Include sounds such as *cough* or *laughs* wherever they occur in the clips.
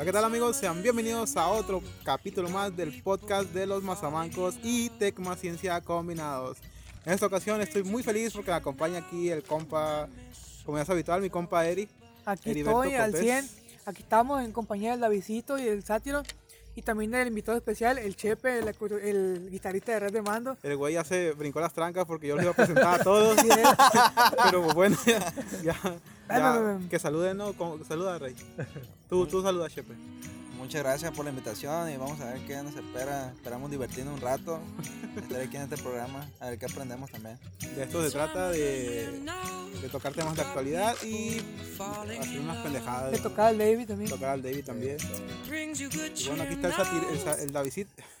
Hola, ¿qué tal amigos? Sean bienvenidos a otro capítulo más del podcast de los mazamancos y Tecma Ciencia Combinados. En esta ocasión estoy muy feliz porque me acompaña aquí el compa, como ya es habitual, mi compa Eri. Aquí Heriberto estoy al Cortés. 100. Aquí estamos en compañía del Davidito y del Sátiro. Y también del invitado especial, el Chepe, el, el guitarrista de Red de Mando. El güey ya se brincó las trancas porque yo los iba a presentar a todos. *laughs* *laughs* Pero bueno, *laughs* ya, ya, ya, que saluden, ¿no? Saluda, Rey. Tú, tú saluda, Chepe. Muchas gracias por la invitación y vamos a ver qué nos espera. Esperamos divertirnos un rato. Estar aquí en este programa, a ver qué aprendemos también. De esto se trata de, de tocar temas de actualidad y hacer unas pendejadas. Le tocaba al David también. Tocar al David también. Y bueno, aquí está el, satir, el, el Davidcit. *laughs* *laughs*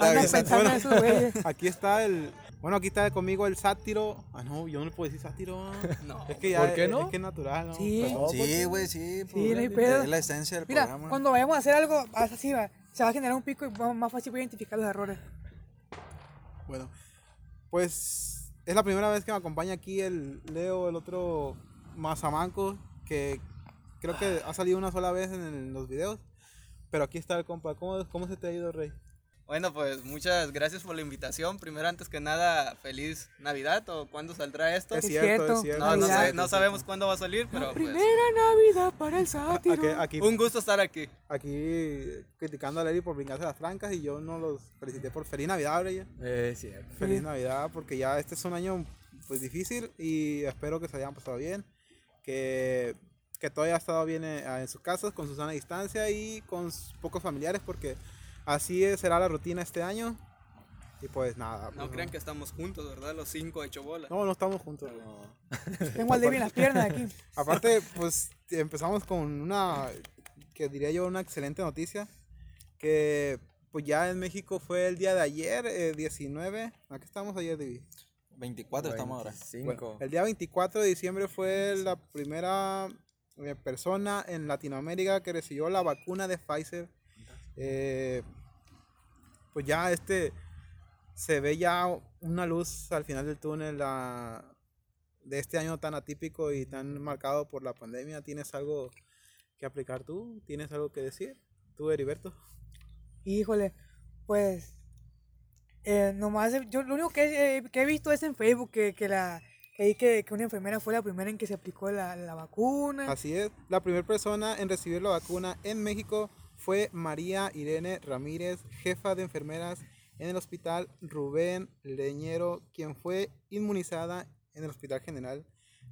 Andan David, bueno. Aquí está el. Bueno, aquí está conmigo el sátiro. Ah, no, yo no le puedo decir sátiro. *laughs* No. Es que ya ¿Por qué es, no? es que es natural, ¿no? Sí. Sí, güey, sí. pues, no hay pedo. Es la esencia del Mira, programa. cuando vayamos a hacer algo así, va, se va a generar un pico y va- más fácil voy a identificar los errores. Bueno, pues es la primera vez que me acompaña aquí el Leo, el otro Mazamanco, que creo que ha salido una sola vez en el- los videos. Pero aquí está el compa. ¿Cómo, cómo se te ha ido, Rey? Bueno, pues muchas gracias por la invitación. Primero, antes que nada, feliz Navidad o cuándo saldrá esto. Es Es cierto, es cierto. No, no, no sabemos cuándo va a salir, pero pues, Primera Navidad para el Sátiro. Aquí, aquí, un gusto estar aquí. aquí criticando a Larry por brincarse las trancas y yo no los felicité por feliz Navidad, Rey. Eh, cierto. Feliz Navidad, porque ya este es un año pues difícil y espero que se hayan pasado bien, que, que todo haya estado bien en, en sus casas, con su sana distancia y con sus pocos familiares, porque así será la rutina este año. Y pues nada. No pues, crean que estamos juntos, ¿verdad? Los cinco hecho bola. No, no estamos juntos. *laughs* Tengo al en las piernas aquí. Aparte, pues empezamos con una, que diría yo, una excelente noticia, que pues ya en México fue el día de ayer, eh, 19, ¿a qué estamos ayer, Divi? 24 estamos ahora. Bueno, el día 24 de diciembre fue la primera eh, persona en Latinoamérica que recibió la vacuna de Pfizer. Eh, pues ya este se ve ya una luz al final del túnel la- de este año tan atípico y tan marcado por la pandemia. ¿Tienes algo que aplicar tú? ¿Tienes algo que decir? ¿Tú, Heriberto? Híjole, pues. Eh, nomás, yo lo único que, eh, que he visto es en Facebook que, que la. Que, que una enfermera fue la primera en que se aplicó la, la vacuna. Así es, la primera persona en recibir la vacuna en México fue María Irene Ramírez, jefa de enfermeras en el hospital Rubén Leñero, quien fue inmunizada en el Hospital General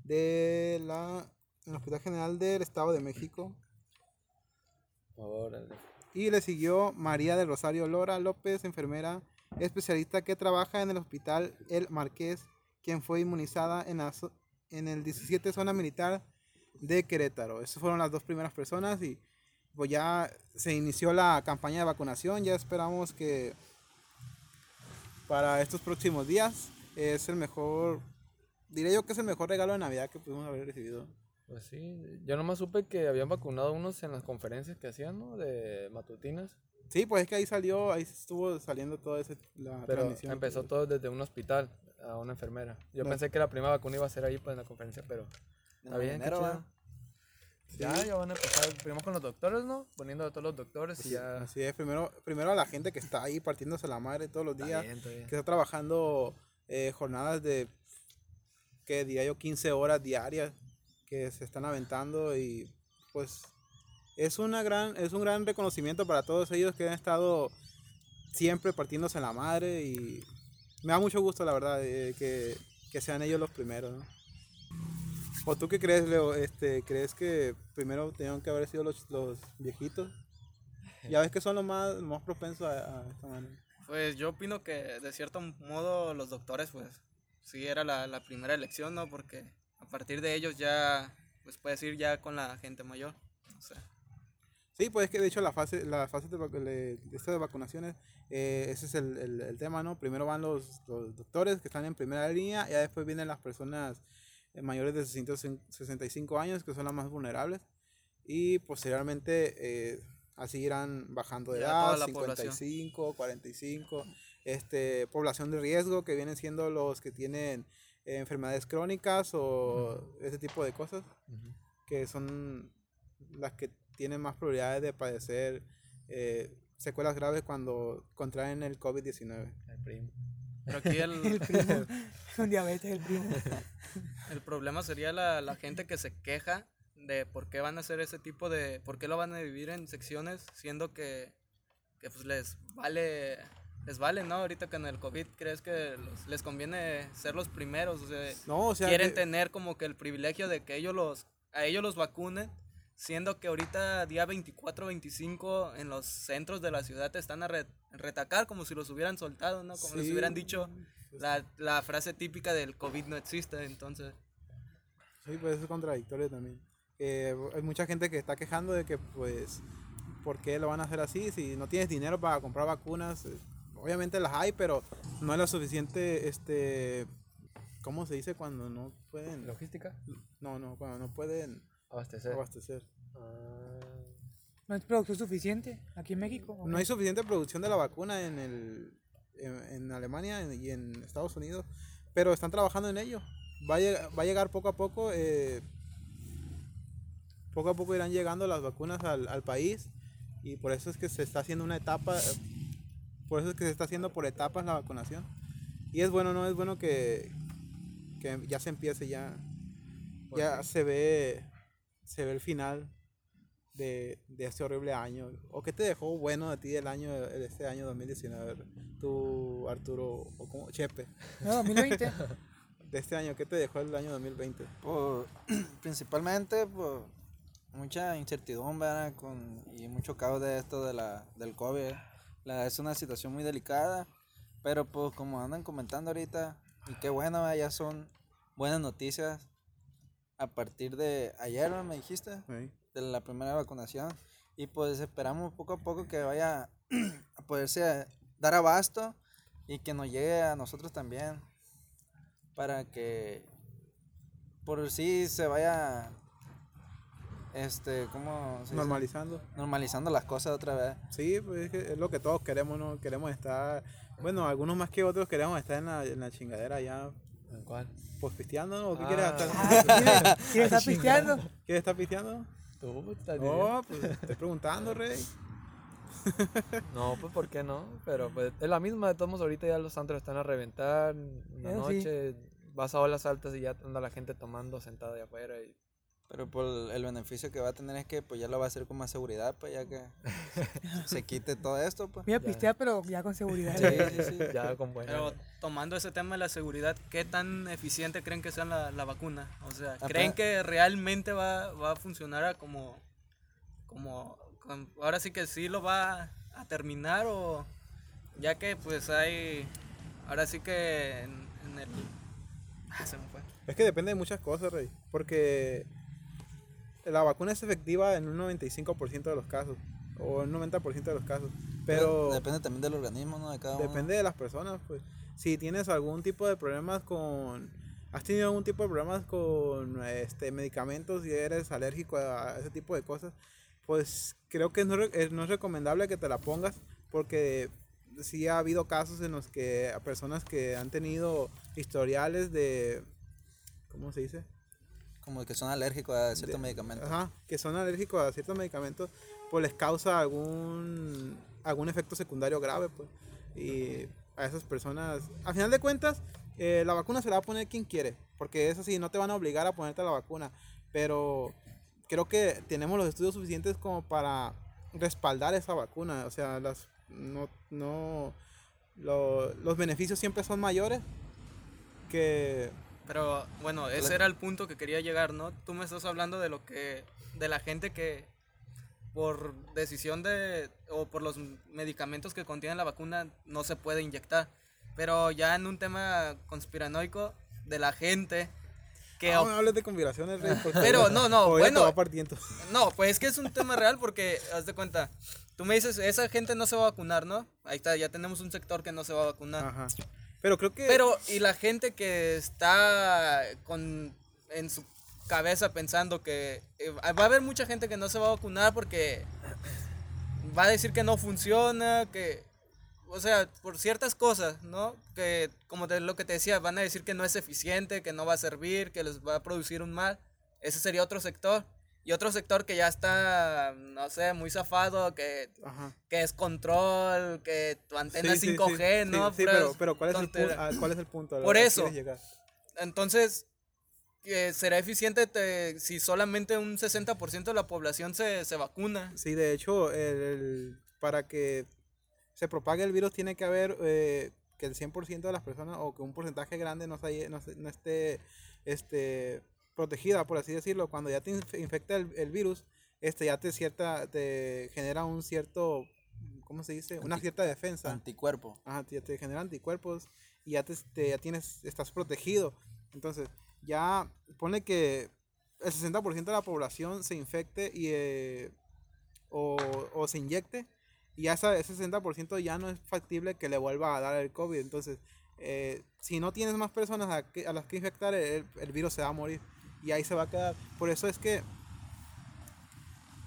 de la en el Hospital General del Estado de México. Y le siguió María del Rosario Lora López, enfermera especialista que trabaja en el Hospital El Marqués, quien fue inmunizada en, la en el 17 Zona Militar de Querétaro. Esas fueron las dos primeras personas y pues ya se inició la campaña de vacunación. Ya esperamos que para estos próximos días es el mejor, diré yo que es el mejor regalo de Navidad que pudimos haber recibido. Pues sí, yo nomás supe que habían vacunado unos en las conferencias que hacían, ¿no? De matutinas. Sí, pues es que ahí salió, ahí estuvo saliendo toda esa, la Pero transmisión. empezó todo desde un hospital a una enfermera. Yo No. pensé que la primera vacuna iba a ser ahí pues, en la conferencia, pero está bien, qué enero. Ya, ya van a empezar primero con los doctores, ¿no? Poniendo a todos los doctores y ya. Así es, primero, primero a la gente que está ahí partiéndose la madre todos los días, bien. que está trabajando eh, jornadas de, que diría yo, 15 horas diarias que se están aventando y pues es, una gran, es un gran reconocimiento para todos ellos que han estado siempre partiéndose la madre y me da mucho gusto la verdad eh, que, que sean ellos los primeros. ¿no? ¿O tú qué crees, Leo? Este, ¿Crees que primero tenían que haber sido los, los viejitos? Ya ves que son los más, los más propensos a, a esta manera. Pues yo opino que de cierto modo los doctores, pues sí era la, la primera elección, ¿no? Porque a partir de ellos ya, pues puedes ir ya con la gente mayor. O sea, Sí, pues es que de hecho la fase, la fase de, de, de esto de vacunaciones, eh, ese es el, el- el tema, ¿no? Primero van los, los doctores que están en primera línea y después vienen las personas mayores de 65 años que son las más vulnerables y posteriormente eh, así irán bajando de edad, toda la población. 55, 45, este, población de riesgo que vienen siendo los que tienen eh, enfermedades crónicas o ese tipo de cosas que son las que tienen más probabilidades de padecer eh, secuelas graves cuando contraen el COVID-19. Pero aquí El *laughs* el, primo. *laughs* Con diabetes, el primo. *laughs* el problema sería la, la gente que se queja de por qué van a hacer ese tipo de... por qué lo van a dividir en secciones, siendo que, que pues les vale... Les vale, ¿no? Ahorita con el COVID, ¿crees que los- les conviene ser los primeros? O sea, No, o sea, quieren que- tener como que el privilegio de que ellos los, a ellos los vacunen, siendo que ahorita día 24, 25 en los centros de la ciudad te están a re- retacar como si los hubieran soltado, ¿no? Como si Sí. hubieran dicho la, la frase típica del COVID no existe, entonces... Sí, pues eso es contradictorio también. Eh, hay mucha gente que está quejando de que, pues, ¿por qué lo van a hacer así? Si no tienes dinero para comprar vacunas, eh, obviamente las hay, pero no es lo suficiente, este, ¿cómo se dice cuando no pueden? Logística. No, no, cuando no pueden Abastecer. abastecer. Ah, ¿No es producción suficiente aquí en México? ¿o No qué? hay suficiente producción de la vacuna en, el, en, en Alemania y en Estados Unidos, pero están trabajando en ello. Va a, lleg- va a llegar poco a poco, eh, poco a poco irán llegando las vacunas al, al país y por eso es que se está haciendo una etapa, por eso es que se está haciendo por etapas la vacunación. Y es bueno, ¿no? Es bueno que, que ya se empiece, ya, ya se ve, se ve el final de, de este horrible año? ¿O qué te dejó bueno de ti el año de este año 2019? Tú, Arturo, o como Chepe, No, 2020. *laughs* de este año, ¿qué te dejó el año 2020? Por, *clears throat* principalmente por mucha incertidumbre ¿verdad? con, y mucho caos de esto de la, del COVID. La, es una situación muy delicada, pero pues como andan comentando ahorita, y qué bueno, ¿verdad? ya son buenas noticias a partir de ayer, ¿no? me dijiste, Sí. de la primera vacunación. Y pues esperamos poco a poco que vaya *clears throat* a poderse dar abasto y que nos llegue a nosotros también para que por sí se vaya este cómo se dice? Normalizando. normalizando las cosas otra vez Sí, pues es, que es lo que todos queremos, ¿no? Queremos estar, bueno, algunos más que otros queremos estar en la, en la chingadera ya, ¿En cuál? pues pisteando, ¿no? ¿O qué Ah. quieres *laughs* estar? Ah, ¿quiere- ¿Quiere estar pisteando? ¿Quieres estar pisteando? Tú, No, pues estoy preguntando, Rey. *laughs* No, pues ¿por qué no? Pero pues es la misma, de todos modos ahorita ya los antros están a reventar, una sí. noche, vas a olas altas y ya anda la gente tomando sentada de afuera y pero por el beneficio que va a tener es que pues ya lo va a hacer con más seguridad pues ya que *laughs* se quite todo esto pues Voy a Ya. pistear, pero ya con seguridad. sí sí sí ya con buena. Pero tomando ese tema de la seguridad, ¿qué tan eficiente creen que sea la, la vacuna? O sea, ¿creen que realmente va, va a funcionar a como, como, com- ahora sí que sí lo va a terminar o ya que pues hay, ahora sí que en, en el, *laughs* ah, se me fue. Es que depende de muchas cosas, Rey. Porque la vacuna es efectiva en un 95% de los casos. O en un 90% de los casos. Pero depende también del organismo no de cada uno depende de las personas, pues. Si tienes algún tipo de problemas con... ¿Has tenido algún tipo de problemas con este, medicamentos y eres alérgico a ese tipo de cosas? Pues creo que no, no es recomendable que te la pongas porque sí ha habido casos en los que a personas que han tenido historiales de... ¿Cómo se dice? Como que son alérgicos a ciertos de- medicamentos. Ajá, que son alérgicos a ciertos medicamentos, pues les causa algún, algún efecto secundario grave, pues. Y a esas personas, a final de cuentas, eh, la vacuna se la va a poner quien quiere, porque eso sí, no te van a obligar a ponerte la vacuna, pero creo que tenemos los estudios suficientes como para respaldar esa vacuna, o sea, las, no, no, lo- los beneficios siempre son mayores que... Pero bueno, ese era el punto que quería llegar, ¿no? Tú me estás hablando de lo que, de la gente que por decisión de, o por los medicamentos que contienen la vacuna no se puede inyectar. Pero ya en un tema conspiranoico de la gente que... Ah, no hables de conspiraciones, Rey, Pero no, no, bueno. va partiendo. No, pues es que es un tema real porque, haz de cuenta, tú me dices, esa gente no se va a vacunar, ¿no? Ahí está, ya tenemos un sector que no se va a vacunar. Ajá. Pero creo que... Pero, y la gente que está con en su cabeza pensando que eh, va a haber mucha gente que no se va a vacunar porque va a decir que no funciona, que, o sea, por ciertas cosas, ¿no? Que, como te, lo que te decía, van a decir que no es eficiente, que no va a servir, que les va a producir un mal. Ese sería otro sector. Y otro sector que ya está, no sé, muy zafado, que, que es control, que tu antena es 5G, ¿no? Sí, pero, pero ¿cuál, es el punto, ah, ¿cuál es el punto? Por eso. Entonces, será eficiente si solamente un 60% de la población se, se, vacuna. Sí, de hecho, el, para que se propague el virus tiene que haber eh, que el 100% de las personas o que un porcentaje grande no, no, no esté este, protegida, por así decirlo. Cuando ya te infecta el, el virus, este ya te cierta te genera un cierto ¿cómo se dice? Una cierta defensa. Anticuerpo. Ajá, te, te genera anticuerpos y ya te, ya tienes estás protegido. Entonces, ya pone que el 60% de la población se infecte y, eh, o, o, se inyecte y ya ese 60% ya no es factible que le vuelva a dar el COVID. Entonces, eh, si no tienes más personas a, que, a las que infectar, el, el, virus se va a morir y ahí se va a quedar. Por eso es que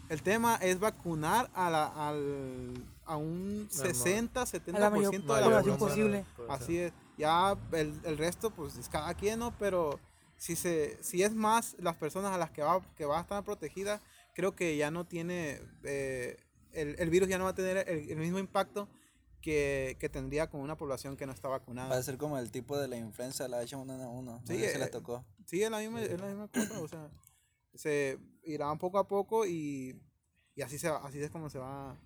el tema es vacunar a, la, al, a un 60, 70% de la población posible. Así es. Ya el, el, resto, pues es cada quien, ¿no? Pero si, se, si es más las personas a las que va, que va a estar protegida, creo que ya no tiene, eh, el, el, virus ya no va a tener el, mismo impacto que, que, tendría con una población que no está vacunada. Va a ser como el tipo de la influenza, la H1N1. Sí, se le eh, tocó. Sí, es la misma, es la misma cosa, o sea, se irá poco a poco y, y así, se así es como se va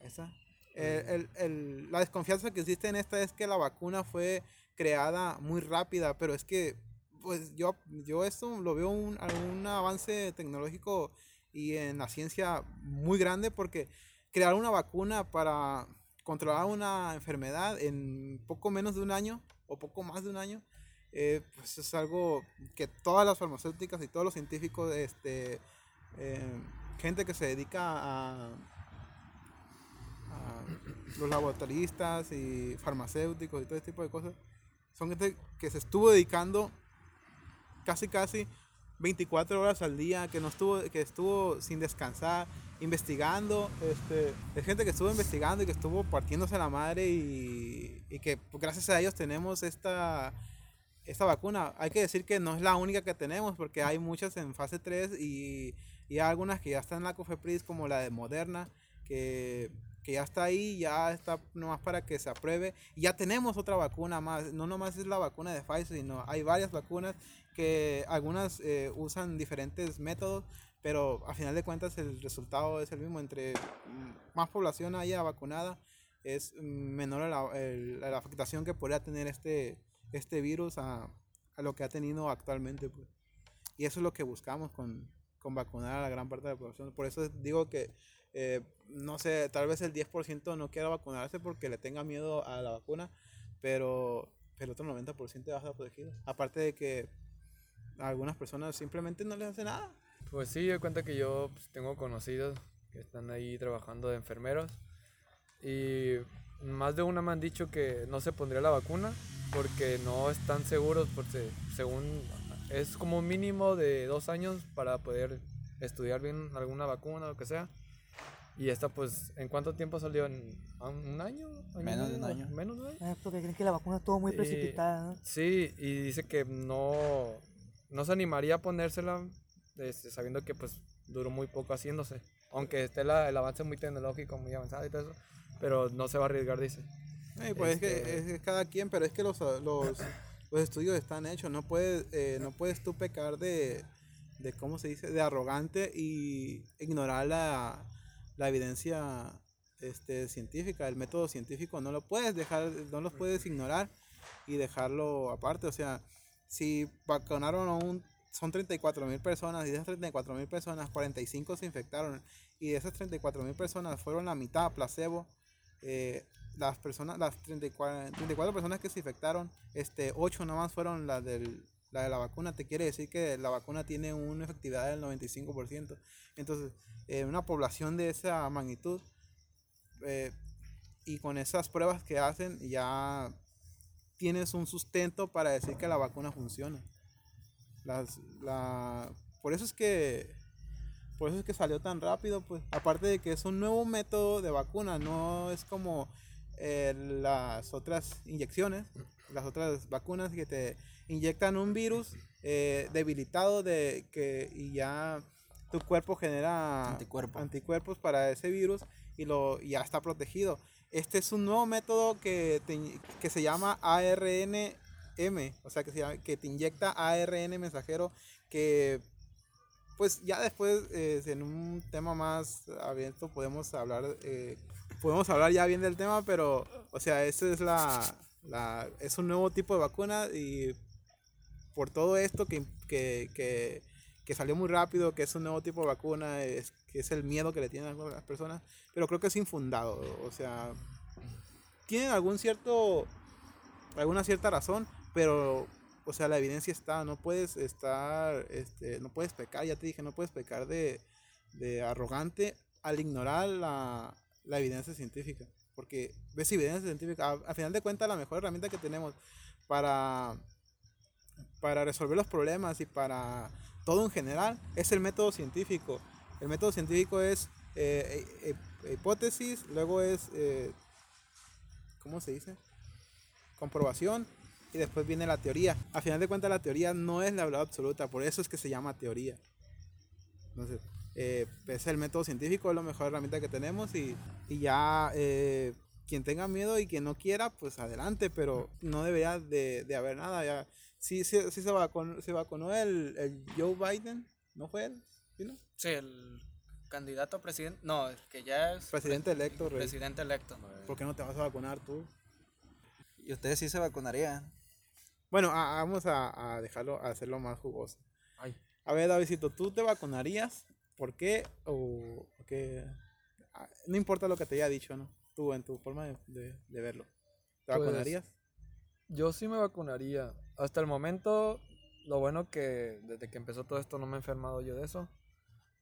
esa. El, el, la desconfianza que existe en esta es que la vacuna fue creada muy rápida, pero es que pues yo, yo esto lo veo un, un avance tecnológico y en la ciencia muy grande porque crear una vacuna para controlar una enfermedad en poco menos de un año o poco más de un año, eh, pues es algo que todas las farmacéuticas y todos los científicos, este, eh, gente que se dedica a, a, los laboratoristas y farmacéuticos y todo este tipo de cosas, son gente que se estuvo dedicando casi casi 24 horas al día, que no estuvo, que estuvo sin descansar, investigando, este, es gente que estuvo investigando y que estuvo partiéndose la madre y, que gracias a ellos tenemos esta, esta vacuna. Hay que decir que no es la única que tenemos porque hay muchas en fase 3 y, y hay algunas que ya están en la COFEPRIS como la de Moderna, que que ya está ahí, ya está nomás para que se apruebe. Y ya tenemos otra vacuna más, no nomás es la vacuna de Pfizer, sino hay varias vacunas que algunas eh, usan diferentes métodos, pero a final de cuentas el resultado es el mismo. Entre más población haya vacunada, es menor la, la afectación que podría tener este, este virus a, a, lo que ha tenido actualmente. Pues. Y eso es lo que buscamos con, con vacunar a la gran parte de la población. Por eso digo que eh, no sé, tal vez el 10% no quiera vacunarse porque le tenga miedo a la vacuna, pero, el otro 90% va a estar protegido. Aparte de que a algunas personas simplemente no les hace nada. Pues sí, yo cuenta que yo pues, tengo conocidos que están ahí trabajando de enfermeros y más de una me han dicho que no se pondría la vacuna porque no están seguros, porque según es como un mínimo de dos años para poder estudiar bien alguna vacuna o lo que sea. Y esta, pues, ¿en cuánto tiempo salió? ¿En un año? Menos de un año. Menos de un año. Ah, porque creen que la vacuna estuvo muy precipitada, ¿no? Sí, y dice que no, no se animaría a ponérsela este, sabiendo que, pues, duró muy poco haciéndose. Aunque esté la, el avance muy tecnológico, muy avanzado y todo eso. Pero no se va a arriesgar, dice. pues es, que, este es cada quien, pero es que los, los, los estudios están hechos. No puedes, eh, no puedes tú pecar de, de, ¿cómo se dice? De arrogante y ignorar la la evidencia este, científica, el método científico, no lo puedes dejar, no lo puedes ignorar y dejarlo aparte. O sea, si vacunaron a un, son 34 mil personas y de esas 34 mil personas, 45 se infectaron y de esas 34 mil personas fueron la mitad placebo. Eh, las personas, las 34, 34 personas que se infectaron, este, 8 nomás fueron las del, la de la vacuna, te quiere decir que la vacuna tiene una efectividad del 95%. Entonces, eh, una población de esa magnitud eh, y con esas pruebas que hacen ya tienes un sustento para decir que la vacuna funciona. Las, la, por eso es que por eso es que salió tan rápido, pues aparte de que es un nuevo método de vacuna, no es como eh, las otras inyecciones, las otras vacunas que te inyectan un virus debilitado de que y ya tu cuerpo genera Anticuerpo. anticuerpos para ese virus y lo y ya está protegido. Este es un nuevo método que, te que se llama ARNM, o sea, que, se que te inyecta ARN mensajero que pues ya después eh, en un tema más abierto podemos hablar eh, podemos hablar ya bien del tema pero o sea esa es la, la es un nuevo tipo de vacuna y por todo esto que, que, que, que salió muy rápido que es un nuevo tipo de vacuna es que es el miedo que le tienen a las personas pero creo que es infundado o sea tienen algún cierto alguna cierta razón pero o sea la evidencia está no puedes estar este no puedes pecar ya te dije no puedes pecar de, de arrogante al ignorar la, la evidencia científica porque ves evidencia científica a, final de cuentas la mejor herramienta que tenemos para para resolver los problemas y para todo en general es el método científico el método científico es eh, eh, eh, hipótesis luego es eh, ¿cómo se dice? comprobación y después viene la teoría. A final de cuentas la teoría no es la verdad absoluta, por eso es que se llama teoría. Entonces, eh, es el método científico, es la mejor herramienta que tenemos y, y ya eh, quien tenga miedo y quien no quiera, pues adelante, pero no debería de, de haber nada. Ya. Sí, sí, sí se, vacunó, se vacunó el, el Joe Biden, ¿no fue él? ¿Sí, no? Sí, el candidato a presidente. No, el que ya es Presidente electo, Rey. presidente electo. ¿Por qué no te vas a vacunar tú? ¿Y ustedes sí se vacunarían? Bueno, a- vamos a, a dejarlo, a hacerlo más jugoso. Ay. A ver, Davidito, ¿tú te vacunarías? ¿Por qué? O qué? Ah, No importa lo que te haya dicho, ¿no? Tú, en tu forma de, de- de verlo. ¿Te Pues, vacunarías? Yo sí me vacunaría. Hasta el momento, lo bueno que desde que empezó todo esto no me he enfermado yo de eso.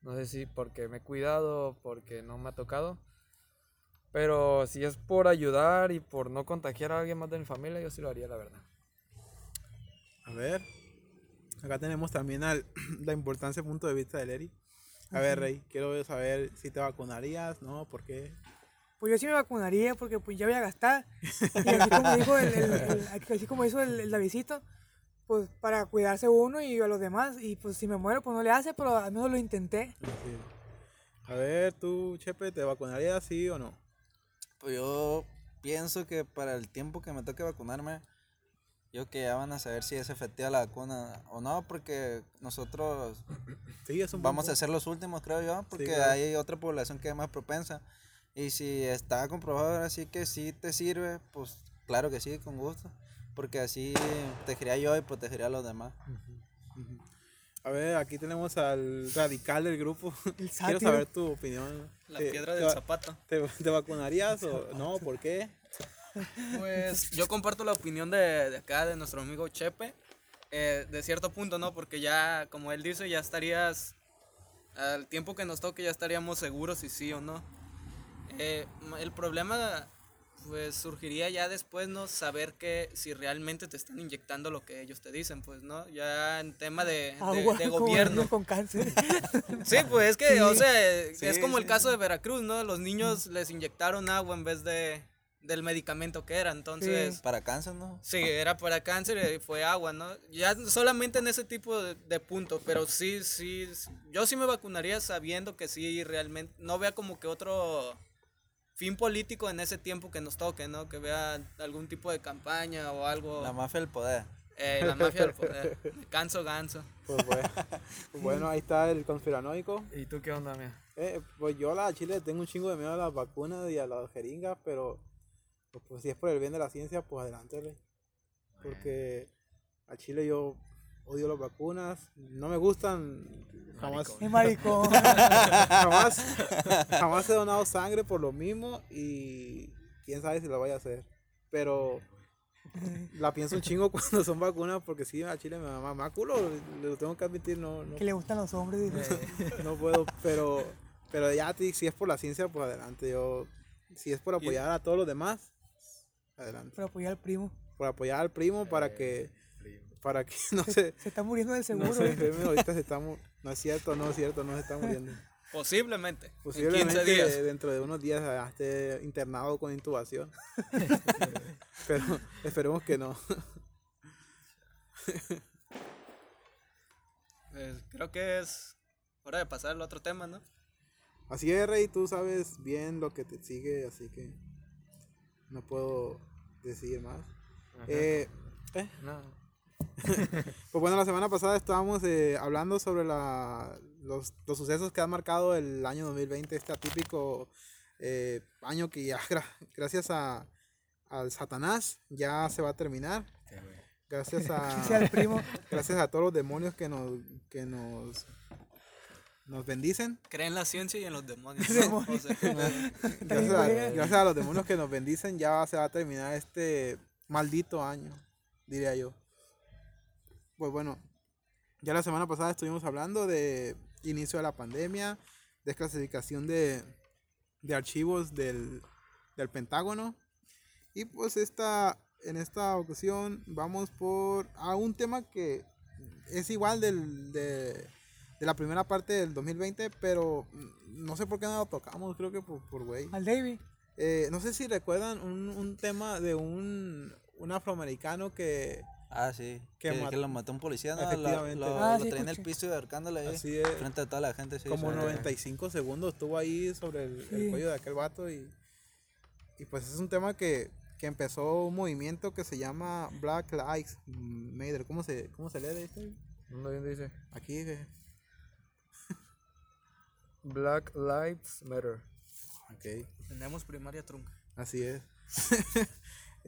No sé si porque me he cuidado, porque no me ha tocado. Pero si es por ayudar y por no contagiar a alguien más de mi familia, yo sí lo haría, la verdad. A ver. Acá tenemos también al, *clears throat* la importancia punto de vista del Eri. A ver, Rey, quiero saber si te vacunarías, ¿no? ¿Por qué? Pues yo sí me vacunaría porque pues ya voy a gastar. Y así como dijo el, el- el- así como hizo el, el Davidcito, pues para cuidarse uno y a los demás. Y pues si me muero, pues no le hace, pero al menos lo intenté. Sí. A ver, tú, Chepe, ¿te vacunarías sí o no? Pues yo pienso que para el tiempo que me toque vacunarme, yo que ya van a saber si es efectiva la vacuna o no, porque nosotros *clears throat* Sí, es un buen vamos a ser los últimos, creo yo, porque claro. hay otra población que es más propensa. Y si está comprobado así que sí te sirve, pues claro que sí, con gusto. Porque así protegería yo y protegería a los demás. A ver, aquí tenemos al radical del grupo. *laughs* El Quiero saber tu opinión. La ¿Te- piedra del zapato. ¿Te, te vacunarías o no? ¿Por qué? *laughs* Pues yo comparto la opinión de, de acá, de nuestro amigo Chepe, eh, de cierto punto, ¿no? Porque ya, como él dice, ya estarías, al tiempo que nos toque, ya estaríamos seguros si sí o no. Eh, el problema, pues, surgiría ya después, ¿no? Saber que si realmente te están inyectando lo que ellos te dicen, pues, ¿no? Ya en tema de, de- Agua, de como gobierno. con cáncer. Sí, pues es que, o Sí. sea, es Sí, como el sí. caso de Veracruz, ¿no? Los niños les inyectaron agua en vez de del medicamento que era, entonces... Para cáncer, ¿no? Sí, era para cáncer y fue agua, ¿no? Ya solamente en ese tipo de, de punto, pero sí, sí, sí, yo sí me vacunaría sabiendo que sí, realmente, no vea como que otro fin político en ese tiempo que nos toque, ¿no? Que vea algún tipo de campaña o algo. La mafia del poder. eh, la mafia del poder. *laughs* Ganso, ganso. Pues bueno, *laughs* bueno, ahí está el conspiranoico. ¿Y tú qué onda, mía? Eh, pues yo a la Chile tengo un chingo de miedo a las vacunas y a las jeringas, pero pues, pues, si es por el bien de la ciencia, pues adelante, rey. Porque a Chile yo odio las vacunas, no me gustan, jamás, Es maricón. *laughs* jamás, jamás he donado sangre por lo mismo y quién sabe si lo voy a hacer. Pero la pienso un chingo *laughs* cuando son vacunas porque sí, a Chile me da más, culo, lo tengo que admitir, no, no, que le gustan los hombres. dice. no puedo, pero, pero ya si es por la ciencia, pues adelante. Yo, si es por apoyar a todos los demás, adelante. Para apoyar al primo. Por apoyar al primo para que, para que no se, Se está muriendo del seguro. no se enferme. Ahorita se está, mu- no es cierto, no es cierto, no se está muriendo. Posiblemente. en 15 Posiblemente días. dentro de unos días ya esté internado con intubación. *laughs* pero esperemos que no. Pues, creo que es hora de pasar al otro tema, ¿no? Así es, Rey, tú sabes bien lo que te sigue, así que no puedo decir más. Eh, eh, No. *laughs* Pues bueno, la semana pasada estábamos eh, hablando sobre la, los, los sucesos que han marcado el año 2020, este atípico eh, año que ya, *laughs* gra- gracias a, al Satanás, ya se va a terminar. Gracias a, *laughs* primo. gracias a todos los demonios que nos, que nos, nos bendicen. Cree en la ciencia y en los demonios. *laughs* Demonios. O sea, Gracias *laughs* a, güey. gracias a los demonios que nos bendicen, ya se va a terminar este maldito año, diría yo. Pues bueno, ya la semana pasada estuvimos hablando de inicio de la pandemia, desclasificación de, de archivos del, del Pentágono. Y pues esta, en esta ocasión vamos por a un tema que es igual del, de, de la primera parte del 2020, pero no sé por qué no lo tocamos, creo que por, por güey. Al David. Eh, no sé si recuerdan un, un tema de un, un afroamericano que Ah, sí. Que Que, lo mató un policía, ¿no? Lo, Efectivamente. lo, Ah, lo sí, traía en el piso y ahorcándole ahí. así es, Frente a toda la gente, sí. como sí. 95 segundos estuvo ahí sobre el, el cuello de aquel vato y, y pues es un tema que, que empezó un movimiento que se llama Black Lives Matter. ¿Cómo se, cómo se lee de esto? ¿Dónde dice? Aquí, eh, Black Lives Matter. ok. tenemos primaria trunca. Así es. *laughs*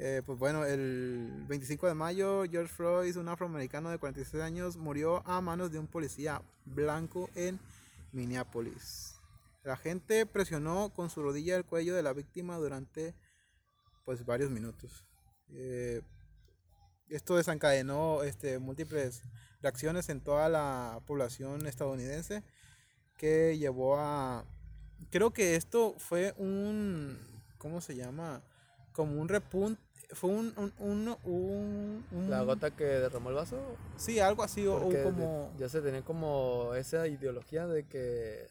Eh, pues bueno, el 25 de mayo, George Floyd, un afroamericano de 46 años, murió a manos de un policía blanco en Minneapolis. La gente presionó con su rodilla el cuello de la víctima durante pues varios minutos. Eh, esto desencadenó este, múltiples reacciones en toda la población estadounidense que llevó a... Creo que esto fue un... ¿Cómo se llama? Como un repunte. Fue un... un, un, un- un- La gota que derramó el vaso. Sí, algo así. O, como... ya se tenía como esa ideología de que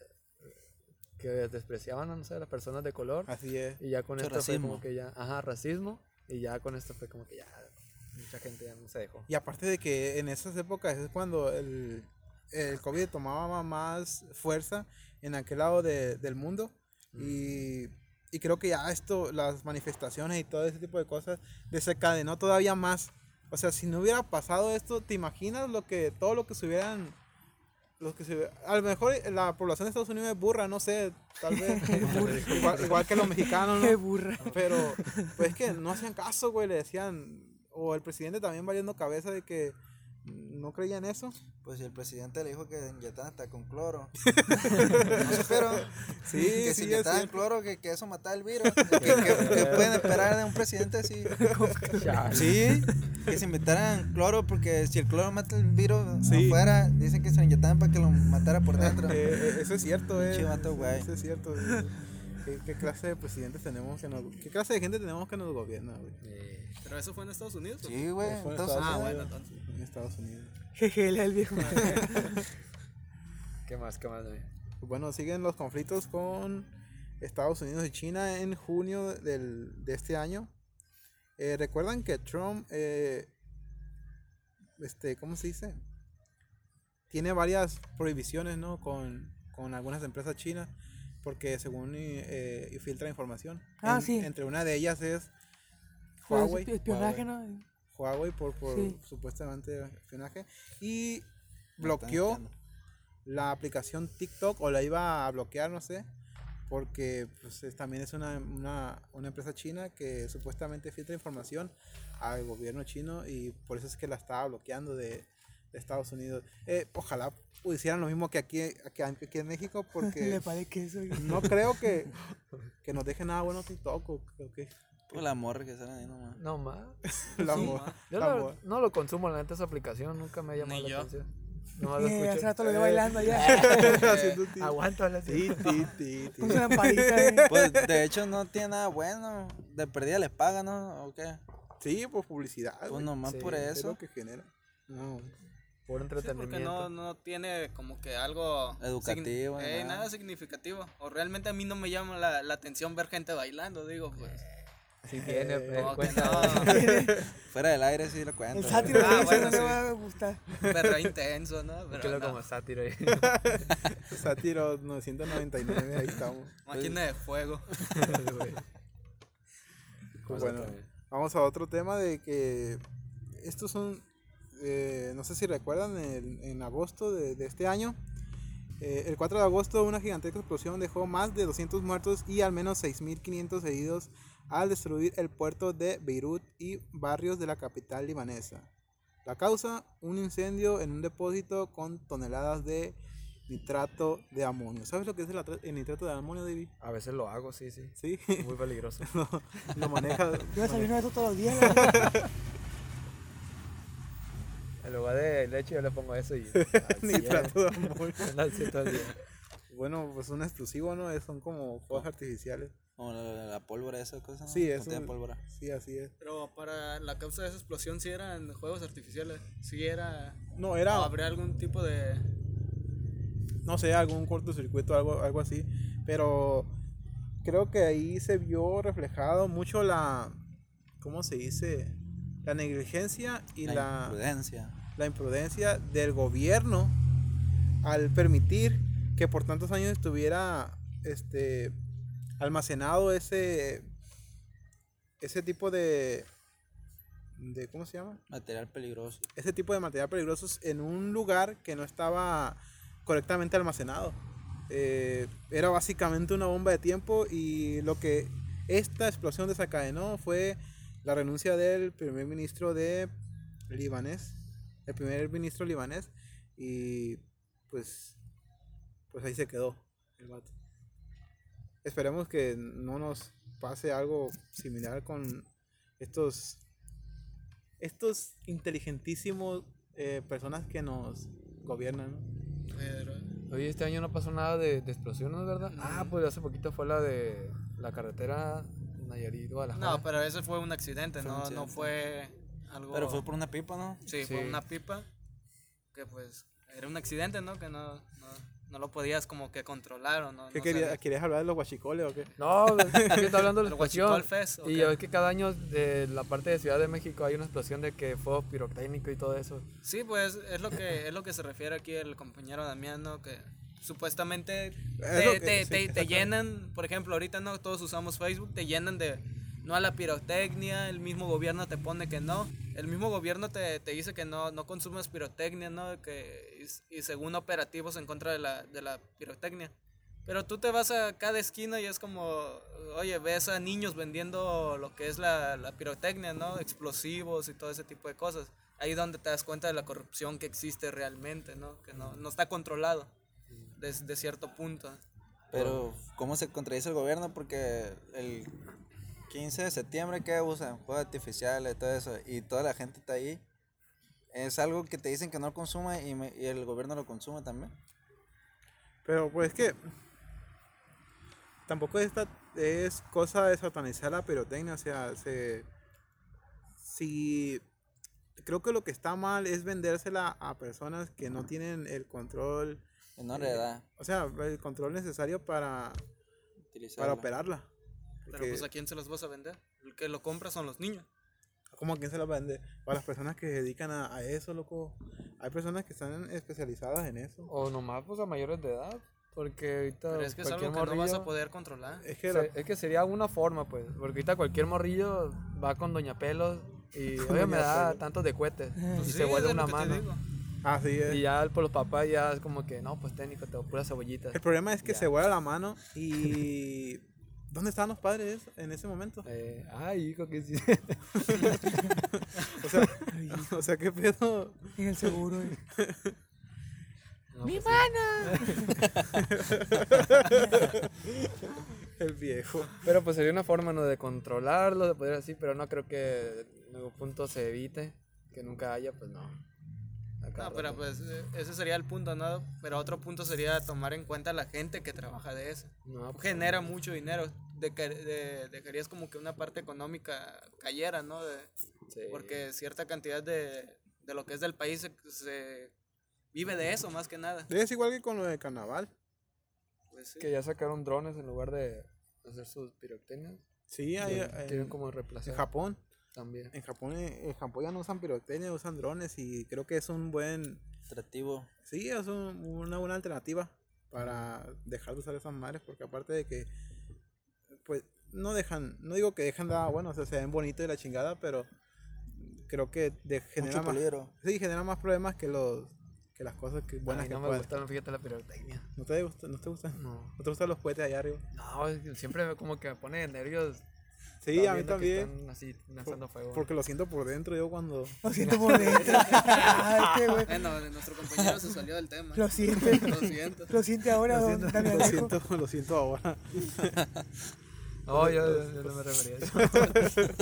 que despreciaban no sé, a las personas de color Así es. y ya con esto fue como que ya ajá racismo y ya con esto fue como que ya mucha gente ya no se dejó Y aparte de que en esas épocas es cuando el, el COVID tomaba más fuerza en aquel lado de- del mundo. Y, y creo que ya esto, las manifestaciones y todo ese tipo de cosas, desencadenó todavía más. O sea, si no hubiera pasado esto, ¿te imaginas lo que, todo lo que se hubieran... Los que se, a lo mejor la población de Estados Unidos es burra, no sé, tal vez. *laughs* *laughs* igual, igual que los mexicanos, ¿no? *laughs* Qué burra. Pero, pues es que no hacían caso, güey, le decían, o el presidente también valiendo cabeza de que no creía en eso. Pues si el presidente le dijo que inyectaban hasta con cloro. *laughs* no supieron. Sí, que sí, si inyectaban cloro, que, que eso mataba el virus. ¿Qué, qué- qué pueden esperar de un presidente así? Sí, que se inyectaran cloro, porque si el cloro mata el virus Sí. afuera, dicen que se lo inyectaban para que lo matara por dentro. Eh, eh, eso es cierto, eh. Pinche vato, güey. Eso es cierto. eh. ¿Qué, qué clase de presidentes tenemos que nos... ¿Qué clase de gente tenemos que nos gobierna, güey? ¿Pero eso fue en Estados Unidos? Sí, güey. Fue en Estados Ah, Unidos. bueno, entonces. En Estados Unidos. Jeje, el viejo. qué más qué más güey? Bueno, siguen los conflictos con Estados Unidos y China en junio del, de este año. Eh, Recuerdan que Trump, eh, este, ¿cómo se dice? Tiene varias prohibiciones, ¿no? Con, con algunas empresas chinas, porque según eh, filtra información. Ah, En- sí. Entre una de ellas es Pues, Huawei. espionaje, Huawei. ¿no? Huawei por, por Sí. supuestamente espionaje. Y bloqueó la aplicación TikTok o la iba a bloquear, no sé, porque pues, es- también es una, una, una empresa china que supuestamente filtra información al gobierno chino y por eso es que la estaba bloqueando de, de Estados Unidos. Eh, ojalá hicieran lo mismo que aquí, aquí, aquí en México *laughs* porque Le parece que eso. no creo que, *laughs* que nos deje nada bueno TikTok o que Pues la morra que salen ahí nomás. no más *laughs* la Sí, yo la no lo consumo la neta esa aplicación nunca me ha llamado Ni la yo. atención no lo Eh, hace escucho rato lo veo bailando ti- aguanta la ti, ti, ti, ti. Con su lamparita. eh. Pues de hecho no tiene nada bueno. De perdida les pagan, ¿no? ¿O qué? Sí, por publicidad. Pues nomás Sí, por Es eso. lo que genera. No. Por Sí, porque entretenimiento no, no tiene como que algo Educativo, signi- eh, nada. nada significativo. O realmente a mí no me llama la, la atención ver gente bailando, digo, pues. Sí tiene, Eh, eh, ¿cómo que cuenta. no? *laughs* Fuera del aire sí lo cuento. El sátiro Ah, bueno, no sí. va a gustar. Pero intenso, ¿no? Pero no. como sátiro ahí. *laughs* Sátiro 999, ahí estamos. Máquina de fuego. Pues *laughs* bueno, vamos a otro tema de que estos son, eh, no sé si recuerdan, en, en agosto de, de este año, eh, el 4 de agosto una gigantesca explosión dejó más de 200 muertos y al menos 6.500 heridos al destruir el puerto de Beirut y barrios de la capital libanesa. La causa, un incendio en un depósito con toneladas de nitrato de amonio. ¿Sabes lo que es el, nitrato de amonio, David? A veces lo hago, sí, sí. Sí, Muy peligroso. *laughs* lo maneja. *laughs* Yo desayuno eso todos los días. *laughs* En lugar de leche yo le pongo eso y... *laughs* nitrato de *laughs* día. Bueno, pues un explosivo, ¿no? Es- Son como fuegos artificiales. Como la, la pólvora, esa cosa. ¿no? Sí, es un- pólvora. Sí, así es. Pero para la causa de esa explosión, si eran juegos artificiales, si era. No, ¿O era, habría algún tipo de. no sé, algún cortocircuito, algo, algo así. Pero creo que ahí se vio reflejado mucho la, ¿cómo se dice? La negligencia y la, la, imprudencia. la imprudencia del gobierno al permitir que por tantos años estuviera este almacenado ese ese tipo de de cómo se llama Material peligroso. ese tipo de material peligrosos en un lugar que no estaba correctamente almacenado Eh, era básicamente una bomba de tiempo y lo que esta explosión desencadenó fue la renuncia del primer ministro de libanés el primer ministro libanés y pues pues ahí se quedó el vato. Esperemos que no nos pase algo similar con estos estos inteligentísimos eh, personas que nos gobiernan. Oye, este año no pasó nada de, de explosiones, ¿verdad? Ah, pues hace poquito fue la de la carretera Nayarit Guadalajara. no, pero ese fue un accidente, Fue un no, no fue algo. Pero fue por una pipa, ¿no? Sí, fue Sí. una pipa. Que pues era un accidente, ¿no? Que no, no, no lo podías como que controlar o no. ¿Qué no quería- sabías. ¿Querías hablar de los guachicoles o qué? *laughs* No, es que está hablando de la ¿El Huachicol explosión. Fest, Y ves que cada año de la parte de Ciudad de México hay una explosión de que fuego pirotécnico y todo eso. Sí, pues es lo que es lo que se refiere aquí el compañero Damián, ¿no? Que supuestamente Es te, te- te- te llenan, por ejemplo, ahorita no todos usamos Facebook, te llenan de no a la pirotecnia, el mismo gobierno te pone que no, el mismo gobierno te, te dice que no, no consumes pirotecnia, ¿no? Que, y, y según operativos en contra de la, de la pirotecnia. Pero tú te vas a cada esquina y es como, oye, ves a niños vendiendo lo que es la, la pirotecnia, ¿no? Explosivos y todo ese tipo de cosas. Ahí donde te das cuenta de la corrupción que existe realmente, ¿no? Que no, no está controlado desde cierto punto. Pero, ¿cómo se contradice el gobierno? Porque el 15 de septiembre, ¿qué usan? Juegos artificiales, todo eso. Y toda la gente está ahí. Es algo que te dicen que no consuma y, me- y el gobierno lo consume también. Pero pues que tampoco esta es cosa de satanizar la pirotecnia, o sea, se si creo que lo que está mal es vendérsela a personas que no tienen el control, Menor de edad. o sea, el control necesario para, utilizarla. para operarla. Pero Porque, pues a quién se los vas a vender? El que lo compra son los niños. ¿Cómo a quién se la vende? Para las personas que se dedican a, a eso, loco. Hay personas que están especializadas en eso. O nomás pues a mayores de edad. Porque ahorita Pero es que es cualquier algo que no vas a morrillo- poder controlar. Es que la- es que sería una forma, pues. Porque ahorita cualquier morrillo va con Doña Pelos y *laughs* oye, me da tantos de cohetes. Pues y sí, se vuelve una mano. Así es. Y ya por los papás ya es como que, no, pues técnico, te puras cebollitas. El problema es que Ya. se vuela la *laughs* mano y *laughs* ¿dónde estaban los padres en ese momento? Eh, ay, hijo, que sí. *laughs* O sea, o sea, qué pedo. En el seguro. eh. No, ¡Mi pues sí. mano! El viejo. Pero pues sería una forma, ¿no? De controlarlo, de poder así, pero no creo que en algún punto se evite, que nunca haya, pues no. No, pero rato. pues eh, ese sería el punto, ¿no? Pero otro punto sería tomar en cuenta la gente que trabaja de eso. No, pues, Genera mucho dinero. De que de- dejarías como que una parte económica cayera, ¿no? De- sí. porque cierta cantidad de, de lo que es del país se, se vive de eso más que nada. Es igual que con lo de carnaval. Pues sí. Que ya sacaron drones en lugar de hacer sus pirotecnias. Sí, hay, en, quieren como en reemplazar Japón. También. En Japón, eh, en Japón ya no usan pirotecnia, usan drones y creo que es un buen... Atractivo. Sí, es un- una buena alternativa para dejar de usar esas madres porque aparte de que, pues, no dejan, no digo que dejan nada bueno, o sea, se ven bonitos y la chingada, pero creo que de, genera más, sí, genera más problemas que los que las cosas que buenas Ay, que no me pueden. gusta, fíjate la pirotecnia. ¿No te gusta? ¿No te gustan? No. ¿No te gustan los cohetes allá arriba? No, siempre me- como que me pone de nervios. Sí, a mí también. Están así lanzando fuego. Porque lo siento por dentro yo cuando... *laughs* Lo siento por dentro. *laughs* Ah, este güey. Bueno, nuestro compañero se salió del tema. Lo siente. *laughs* Lo siento. Lo siente ahora, Lo don siento, Damián lo siento, lo siento ahora. No, yo, yo no me refería a eso.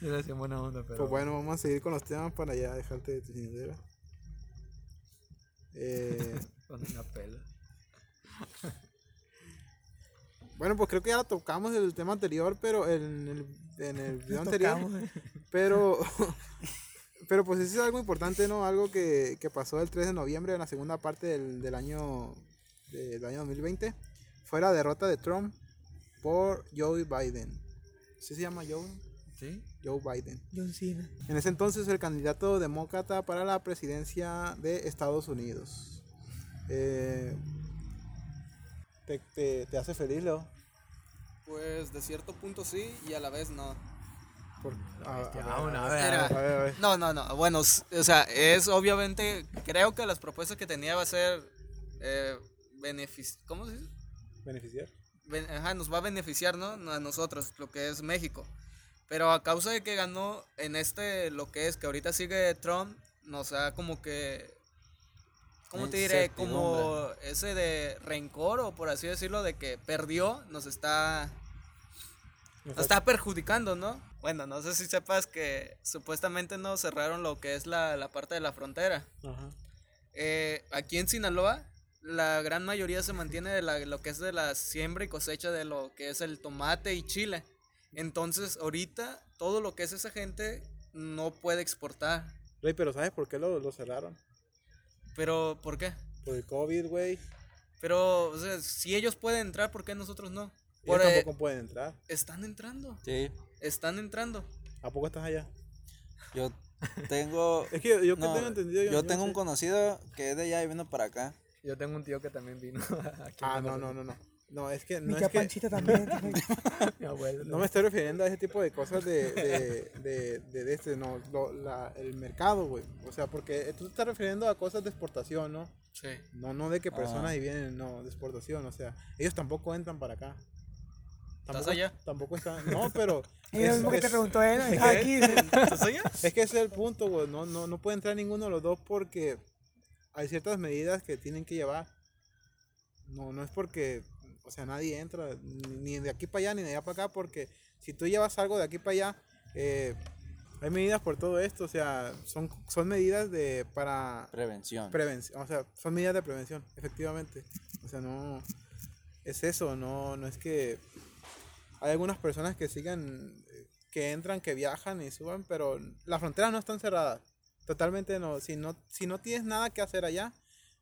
yo decía buena onda, pero. Pues bueno, vamos a seguir con los temas para ya dejarte de tu chingadera. Eh, Con una pela. Bueno, pues creo que ya lo tocamos en el tema anterior, pero en el, en el *laughs* video anterior. Pero, *laughs* pero pues eso es algo importante, ¿no? Algo que, que pasó el 3 de noviembre en la segunda parte del, del año del año 2020. Fue la derrota de Trump por Joe Biden. ¿Sí se llama Joe? ¿Sí? Joe Biden. John Cena. En ese entonces el candidato demócrata para la presidencia de Estados Unidos. Eh, te, te- te hace feliz, Leo? Pues de cierto punto sí y a la vez no. Por- a- Ya, a ver, una a vez. ver, Era- a ver, a ver. No, no, no. Bueno, o sea, es obviamente. Creo que las propuestas que tenía va a ser. Eh, benefic- ¿Cómo se dice? Beneficiar. Ben- ajá, nos va a beneficiar, ¿no? A nosotros, lo que es México. Pero a causa de que ganó en este, lo que es, que ahorita sigue Trump, nos da como que. ¿Cómo te diré? Como ese de rencor, o por así decirlo, de que perdió, nos está. Nos está perjudicando, ¿no? Bueno, no sé si sepas que supuestamente no cerraron lo que es la, la parte de la frontera. Ajá. Eh, aquí en Sinaloa, la gran mayoría se mantiene de la- lo que es de la siembra y cosecha de lo que es el tomate y chile. Entonces, ahorita, todo lo que es esa gente no puede exportar. Rey, pero ¿sabes por qué lo, lo cerraron? Pero, ¿por qué? Por el COVID, güey. Pero, o sea, si ellos pueden entrar, ¿por qué nosotros no? Ellos Por, eh, tampoco pueden entrar. están entrando, Sí. están entrando. ¿A poco estás allá? Yo tengo. *laughs* Es que yo que no, tengo entendido. yo no tengo un conocido que es de allá y vino para acá. Yo tengo un tío que también vino *laughs* aquí. Ah, no, no, no, no. No, es que no es que Panchita también. *laughs* Mi abuelo. no me estoy refiriendo a ese tipo de cosas de de, de, de, de este, no, lo- la, el mercado, güey. O sea, porque tú te estás refiriendo a cosas de exportación, ¿no? Sí. No, no de que personas Ah. y vienen, no, de exportación, o sea, ellos tampoco entran para acá. Tampoco, allá? Tampoco están, no, pero *laughs* Es lo mismo que te es- preguntó él. Ah, aquí. ¿Estás allá? *laughs* es que ese es el punto, güey, no, no, no puede entrar ninguno de los dos porque hay ciertas medidas que tienen que llevar. No, no es porque, o sea, nadie entra ni de aquí para allá ni de allá para acá porque si tú llevas algo de aquí para allá, eh, hay medidas por todo esto, o sea, son, son medidas de para Prevención. prevención, o sea, son medidas de prevención, efectivamente. O sea, no es eso, no, no es que hay algunas personas que sigan, eh, que entran, que viajan y suban, pero las fronteras no están cerradas. Totalmente no. Si no, si no tienes nada que hacer allá,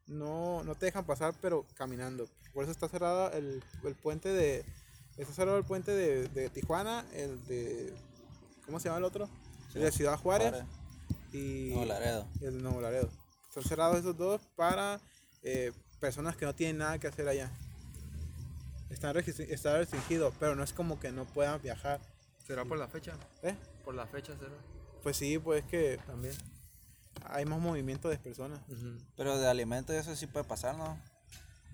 no, no te dejan pasar, pero caminando. Por eso está cerrado el, el puente de. Está cerrado el puente de, de Tijuana, el de. ¿Cómo se llama el otro? El de Ciudad Juárez. Juárez. Y Nuevo Laredo. y el de Nuevo Laredo. Están cerrados esos dos para eh, personas que no tienen nada que hacer allá. Están restri- está restringido, pero no es como que no puedan viajar. ¿Será por la fecha? ¿eh? Por la fecha será. Pues sí, pues es que También. hay más movimiento de personas. Pero de alimentos eso sí puede pasar, ¿no?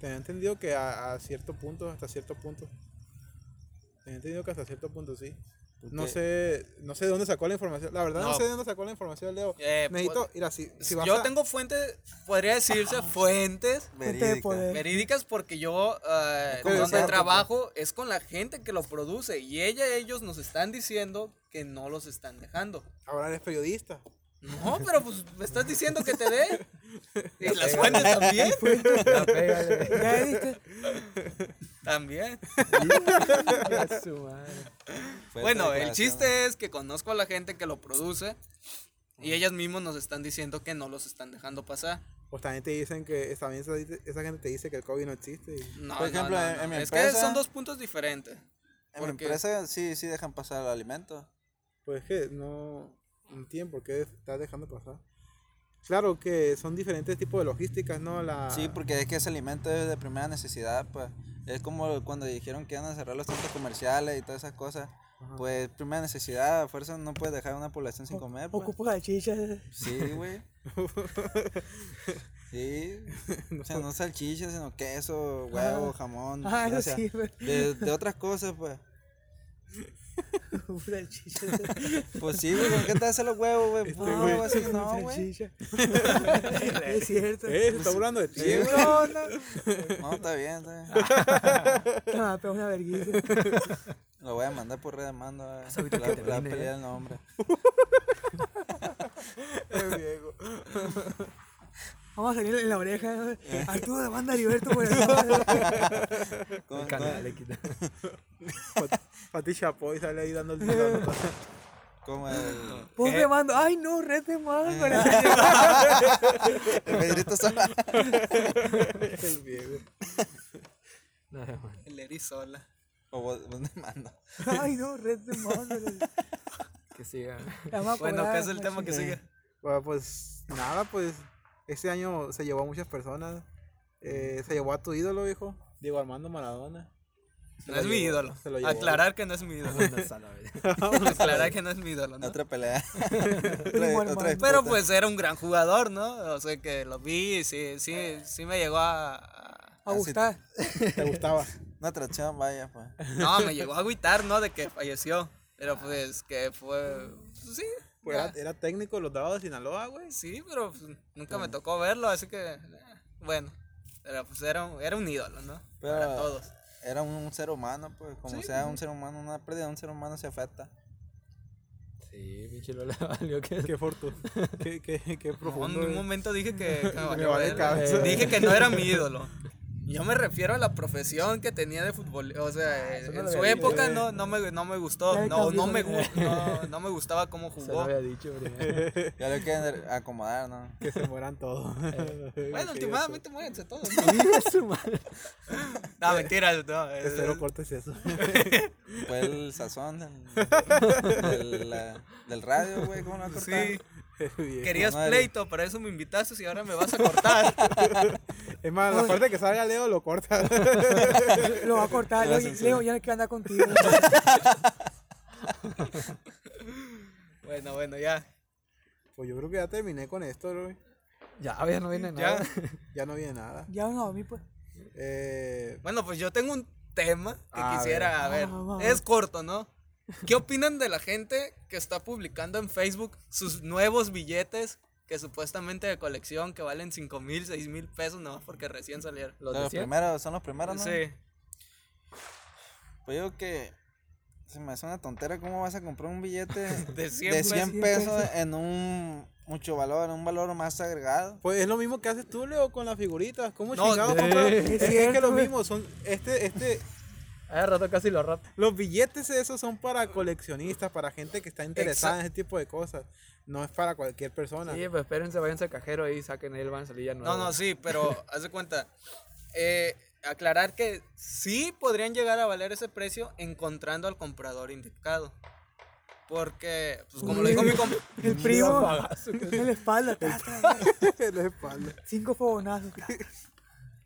Tenía entendido que a, a cierto punto, hasta cierto punto. Tenía entendido que hasta cierto punto sí. No sé, no sé de dónde sacó la información. La verdad no, No. sé de dónde sacó la información, Leo. Eh, Necesito, pues, mira, si, si vas Yo a- tengo fuentes, podría decirse *laughs* fuentes Verídica. verídicas porque yo Pero donde trabajo es con la gente que lo produce y ella ellos nos están diciendo que no los están dejando. ahora eres periodista. No, pero pues me estás diciendo que te dé. Y las fuentes también. Ya pégale. ¿Ya viste? También. Ya su madre. Fuerte Bueno, el chiste es que conozco a la gente que lo produce y ellas mismas nos están diciendo que no los están dejando pasar. Pues también te dicen que, también esa, esa gente te dice que el COVID no existe. y- No, Por ejemplo, no, en- no. en mi es que empresa- son dos puntos diferentes. En mi empresa sí, sí dejan pasar el alimento. Pues es que no, no tienen por qué estar dejando pasar. Claro que son diferentes tipos de logísticas, ¿no? La... Sí, porque es que ese alimento es de primera necesidad, pues. Es como cuando dijeron que iban a cerrar los centros comerciales y todas esas cosas. Pues primera necesidad, a fuerza no puedes dejar a una población sin comer, pues. Ocupo salchichas. Sí, güey. *laughs* Sí. O sea, no salchichas, sino queso, huevo, jamón. Ah, sí, güey. de, de otras cosas, pues. *laughs* Ocupo salchichas. Pues sí, güey, ¿con qué te hacen los huevos, güey? Güey. huevo así, no, güey. *laughs* *laughs* Es cierto. Eh, se está burlando de ti, Sí, eh. No, no. No, está bien, está bien. No, me pegó una vergüenza. Lo voy a mandar por red de mando. eh. La, que la pelea el nombre. Eh, viejo. Vamos a salir en la oreja. ¿no? Arturo demanda a Heriberto por el. Con- El canal con- le quita. Pati Chapoy sale ahí dando el tiro. *laughs* Como el, Pues *laughs* me *laughs* mando. Ay, no, red de mando. el Pedrito Sola. el viejo. Más. El Erizola. O vos, vos me mando. Ay, no, red de mando. Que siga. Bueno, ¿qué es el tema que sigue? Bueno, pues nada, pues este año se llevó a muchas personas. Eh, se llevó a tu ídolo, viejo, Diego Armando Maradona. No es mi ídolo. Aclarar que no es mi ídolo. *laughs* Aclarar que no es mi ídolo, ¿no? Otra pelea. *laughs* Otra. Pero pues era un gran jugador, ¿no? O sea que lo vi y sí, sí, sí me llegó a... a- gustar. *laughs* ¿Te gustaba? Una atracción, vaya, pues. No, me llegó a agüitar, ¿no? De que falleció. Pero pues que fue... pues, sí. Pues era, era técnico de los Dados de Sinaloa, güey. Sí, pero pues, nunca me tocó verlo, así que... eh, bueno. Pero pues era un, era un ídolo, ¿no? Pero Para todos. Era un ser humano, pues. Como Sí, sea un ser humano, una pérdida de un ser humano se afecta. Sí, pinche Lola *laughs* valió que. Qué fortuna. qué, qué, qué No, profundo. en un momento dije que, *laughs* que me vale cabeza. Dije que no era mi ídolo. Yo me refiero a la profesión que tenía de fútbol. O sea, no en su dicho, época eh. no, no, me, no me gustó. No, no, me, ¿no? gu- no, no me gustaba cómo *laughs* Se lo jugó. había dicho, primero. *laughs* Ya lo quieren acomodar, ¿no? Que se mueran todos. *laughs* Bueno, Sí, últimamente muérense todos. ¿no? No, mentira. No, Espero cortes eso. Fue el sazón del, del, la- del radio, güey. ¿Cómo no cortar? sí. *laughs* querías eres- pleito, para eso me invitaste y ahora me vas a cortar. *laughs* Es más, la parte que salga Leo lo corta. *laughs* Lo va a cortar. Leo, ya no quiero andar contigo. Bueno, bueno, ya. pues yo creo que ya terminé con esto, güey. Ya, ya no viene Ya. nada. Ya no viene nada. Ya no, a mí pues. Eh, Bueno, pues yo tengo un tema que A quisiera, a ver, Ah, es corto, ¿no? ¿Qué opinan de la gente que está publicando en Facebook sus nuevos billetes que supuestamente de colección que valen 5 mil, 6 mil pesos, no, porque recién salieron? Los Los de 100. primeros, son los primeros, ¿no? Sí. Pues yo que se me hace una tontera cómo vas a comprar un billete *laughs* De 100 de 100 pesos. pesos en un mucho valor, en un valor más agregado. pues es lo mismo que haces tú, Leo, con las figuritas. ¿Cómo No, chingados *laughs* sí. compras? Es Es, es que cierto, lo güey. mismo, son, este, este, Hace rato casi lo rato. los billetes esos son para coleccionistas, para gente que está interesada en ese tipo de cosas. No es para cualquier persona. Sí, pues espérense, váyanse al cajero ahí, saquen ahí, van a salir ya No, no, sí, pero *laughs* haz de cuenta. eh, aclarar que sí podrían llegar a valer ese precio encontrando al comprador indicado. Porque, pues como lo dijo mi compa. *laughs* El primo. *laughs* En la espalda. En la espalda. Cinco fogonazos.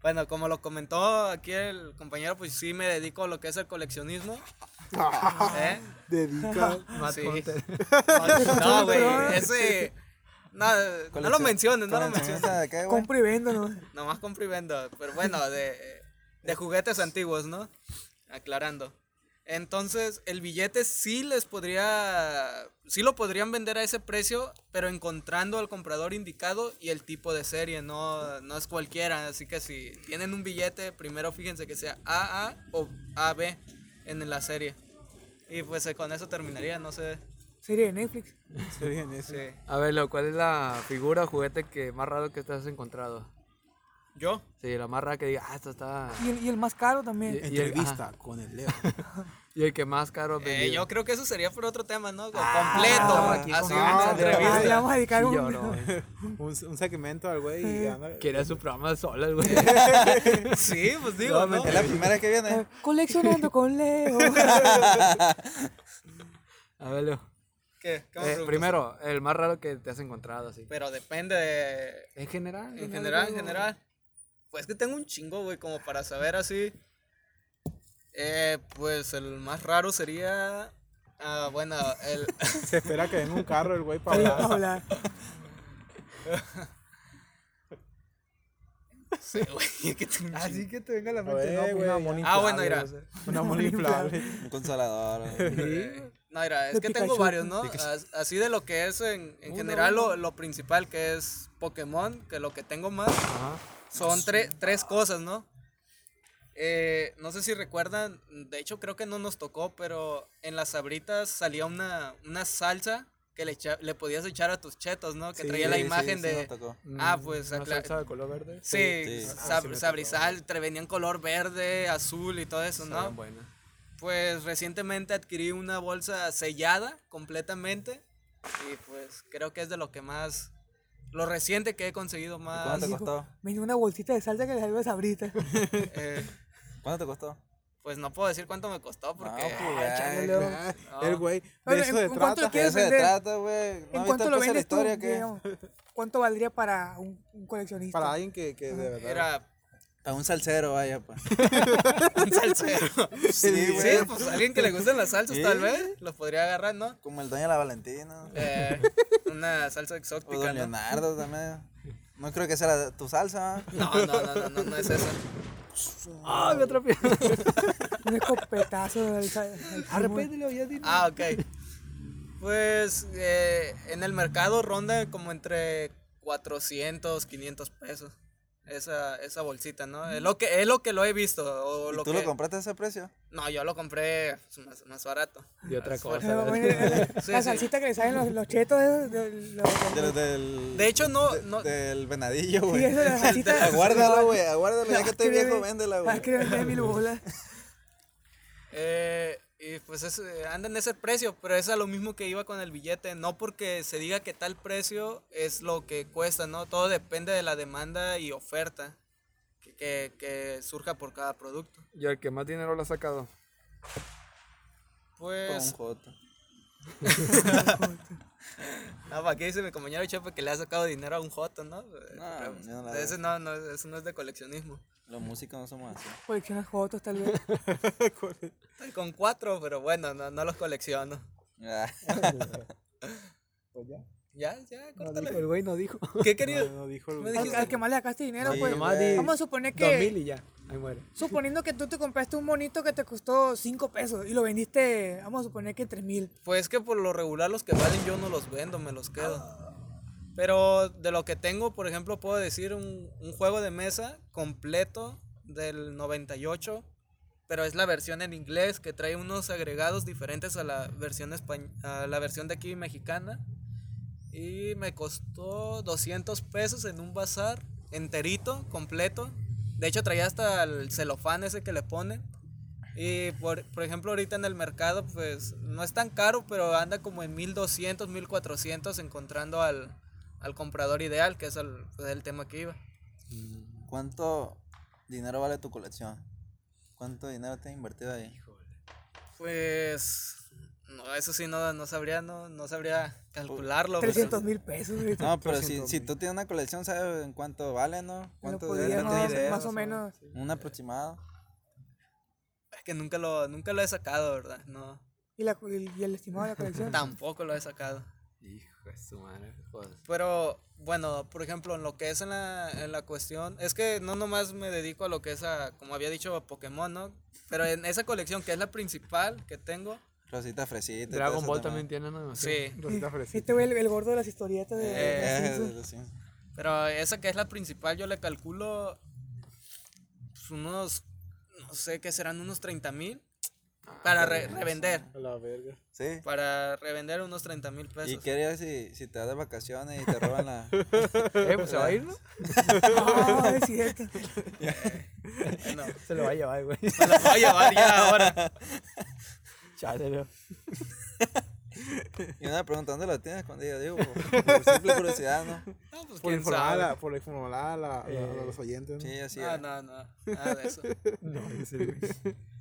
Bueno, como lo comentó aquí el compañero, pues sí me dedico a lo que es el coleccionismo. ¿Eh? Dedica. *laughs* *laughs* Matt Sí. *laughs* No, güey, ese... No, no lo menciones, no lo menciones. Compro y vendo, ¿no? Nomás compro y vendo. Pero bueno, de, de juguetes antiguos, ¿no? Aclarando. Entonces, el billete sí les podría. Sí lo podrían vender a ese precio, pero encontrando al comprador indicado y el tipo de serie. No, no es cualquiera. Así que si tienen un billete, primero fíjense que sea AA o AB en la serie. Y pues eh, con eso terminaría, no sé. Serie de Netflix. Se viene eso. Sí. A ver, ¿cuál es la figura o juguete que más raro que te has encontrado? ¿Yo? Sí, la más rara que diga, ah, esto está... Y el, y el más caro también. Y- y el- Entrevista con el Leo. *laughs* Y el que más caro Eh, yo creo que eso sería por otro tema, ¿no? Ah, Completo. aquí así con- una ah, entrevista. Ah, le vamos a dedicar Sí, un... yo no. *laughs* un, un segmento al güey y anda. Quería su programa de solas, güey. *laughs* Sí, pues digo, ¿no? Es la primera que viene. Eh, Coleccionando con Leo. A ver, Leo. ¿Qué? ¿Qué me Eh, primero, el más raro que te has encontrado, así. Pero depende de... En general. En ¿no? general, en general. Pues que tengo un chingo, güey, como para saber así. Eh, pues el más raro sería... Ah, bueno, el... *laughs* Se espera que venga un carro el güey Sí, para hablar. *laughs* Sí, güey, que tengo un Así que te venga a la mente, no, pues, una mona Ah, bueno, mira. Una mona inflable. Un consolador. *laughs* Eh, No, mira, es que tengo varios, ¿no? As- Así de lo que es en, en general Lo, lo principal que es Pokémon, que lo que tengo más Ajá. son tre- tres cosas, ¿no? Eh, no sé si recuerdan, de hecho creo que no nos tocó, pero en las sabritas salía una, una salsa que le, echa- le podías echar a tus chetos, ¿no? Que Sí, traía la imagen sí de... Ah, pues, Una salsa de color verde. Sí, Sí. sab- Ah, sabrizal, te venían color verde, azul y todo eso, ¿no? Buenas. Pues recientemente adquirí una bolsa sellada completamente y pues creo que es de lo que más, lo reciente que he conseguido más. ¿Cuánto te costó? Me dio una bolsita de salsa que le salió sabrita. eh, ¿Cuánto te costó? pues no puedo decir cuánto me costó porque... No, pues, ay, No. El güey, de eso ¿en- se trata. ¿Qué quieres Eso se vender? trata, güey. ¿No ¿En cuánto lo vendes tú? que? ¿Cuánto valdría para un, un coleccionista? Para alguien que, que de verdad. Era A un salsero, vaya, pues. *laughs* un salsero. Sí, sí, güey. pues alguien que le gusten las salsas Sí. tal vez, lo podría agarrar, ¿no? Como el Doña La Valentina. Eh, una salsa *laughs* O exótica, Don ¿no? Leonardo también. No creo que sea la- tu salsa. No, no, no, no, no, no es eso. ¡Ah, me atrapé! *laughs* Un escopetazo del Arrepéntelo, ya dime. Ah, ok. Pues eh, en el mercado ronda como entre 400, 500 pesos. Esa, esa bolsita, ¿no? Es lo que, es lo que lo he visto. O ¿Y lo tú que... lo compraste a ese precio? No, yo lo compré más, más barato. Y otra cosa. Pero, la, *laughs* Sí, la sí. salsita que le salen los, los chetos de, de- los- De del. De hecho, no- de- no- Del venadillo, Sí, güey. eso de la *laughs* salsita. Aguárdalo, güey. Aguárdalo. Ya *laughs* que estoy que viejo, véndela, Ah, güey. que vende mil bolas. Eh, y pues es, eh, anda en ese precio, pero es a lo mismo que iba con el billete. No porque se diga que tal precio es lo que cuesta, ¿no? Todo depende de la demanda y oferta que, que, que surja por cada producto. ¿Y el que más dinero lo ha sacado? Pues, joto. *laughs* *laughs* *laughs* no, ¿para qué dice mi compañero Chepe que le ha sacado dinero a un joto, no? No, pues, yo no no, no, eso no es de coleccionismo. Los músicos no somos así. Coleccionas fotos, tal vez. *laughs* Estoy con cuatro, pero bueno, no, no los colecciono. Ah, *laughs* Pues ya. Ya, ya, No córtale. dijo, el güey no dijo. *laughs* ¿Qué querías? No, no dijo el Me Al, que más le sacaste dinero, Sí, pues. Güey. Vamos a suponer dos mil que. y ya. Ahí muere. *laughs* Suponiendo que tú te compraste un monito que te costó 5 pesos y lo vendiste, vamos a suponer que 3 mil. Pues que por lo regular los que valen yo no los vendo, me los quedo. Pero de lo que tengo, por ejemplo, puedo decir un, un juego de mesa completo del 98, pero es la versión en inglés que trae unos agregados diferentes a la versión españ- a la versión de aquí mexicana y me costó 200 pesos en un bazar enterito, completo. De hecho traía hasta el celofán ese que le ponen. Y por, por ejemplo, ahorita en el mercado, pues no es tan caro, pero anda como en 1200, 1400 encontrando al, al comprador ideal, que es el, pues, el tema que iba. ¿Cuánto dinero vale tu colección? ¿Cuánto dinero te has invertido ahí? Pues, no, eso sí, no, no sabría, no, no sabría calcularlo. pero- 300 mil pesos. güey. No, pero si, 300 si tú tienes una colección, ¿sabes en cuánto vale, no? ¿Cuánto debe idea, más o más o menos. Un aproximado. Es que nunca lo, nunca lo he sacado, ¿verdad? No, Y, la, y, y el estimado de la colección. *laughs* tampoco lo he sacado. Hijo de su madre. joder. Pero bueno, por ejemplo, en lo que es en la, en la cuestión, es que no nomás me dedico a lo que es a, como había dicho, a Pokémon, ¿no? Pero en esa colección, que es la principal que tengo, Rosita fresita. y Dragon Ball también tiene, ¿no? sí. Rosita fresita. Este güey, el, el gordo de las historietas de. Eh, de Eh. Pero esa que es la principal, yo le calculo pues, unos, no sé qué serán, unos 30 mil. Para re- revender. A la verga. Sí. Para revender unos 30 mil ¿Y pesos. qué harías si, si te vas de vacaciones y te roban la... *laughs* Eh, pues se va a ir, ¿no? *laughs* No, es cierto. *laughs* No, Se lo va a llevar, güey. me lo voy a llevar ya ahora. Chale, Leo. Y una pregunta, ¿dónde la tienes? Cuando digo, digo, *laughs* por, por simple curiosidad, ¿no? No, pues Por quién informar, a, por informar a, la- a los oyentes. ¿no? Sí, así Ah, es. no, no, nada de eso. *laughs* No.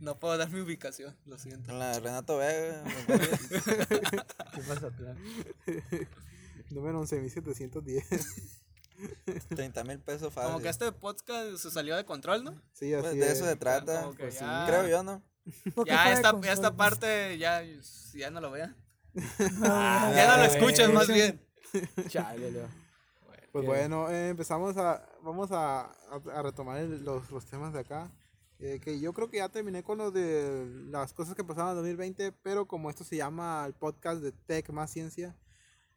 No puedo dar mi ubicación, lo siento. Con la Renato Vega, *laughs* ¿Qué pasa, plan? Número 11710. 30 mil pesos fácil. Como que este podcast se salió de control, ¿no? Sí, así Pues de eso es. se trata. pues sí, Creo yo, ¿no? Ya esta, control. esta parte ya, ya no lo vean. Ah, Ya no lo güey. escuchan más bien. *laughs* Chale, Leo. Pues bueno, eh, empezamos a. Vamos a, a- a retomar el- los, los temas de acá. Eh, que yo creo que ya terminé con lo de las cosas que pasaron en 2020, pero como esto se llama el podcast de Tech más Ciencia,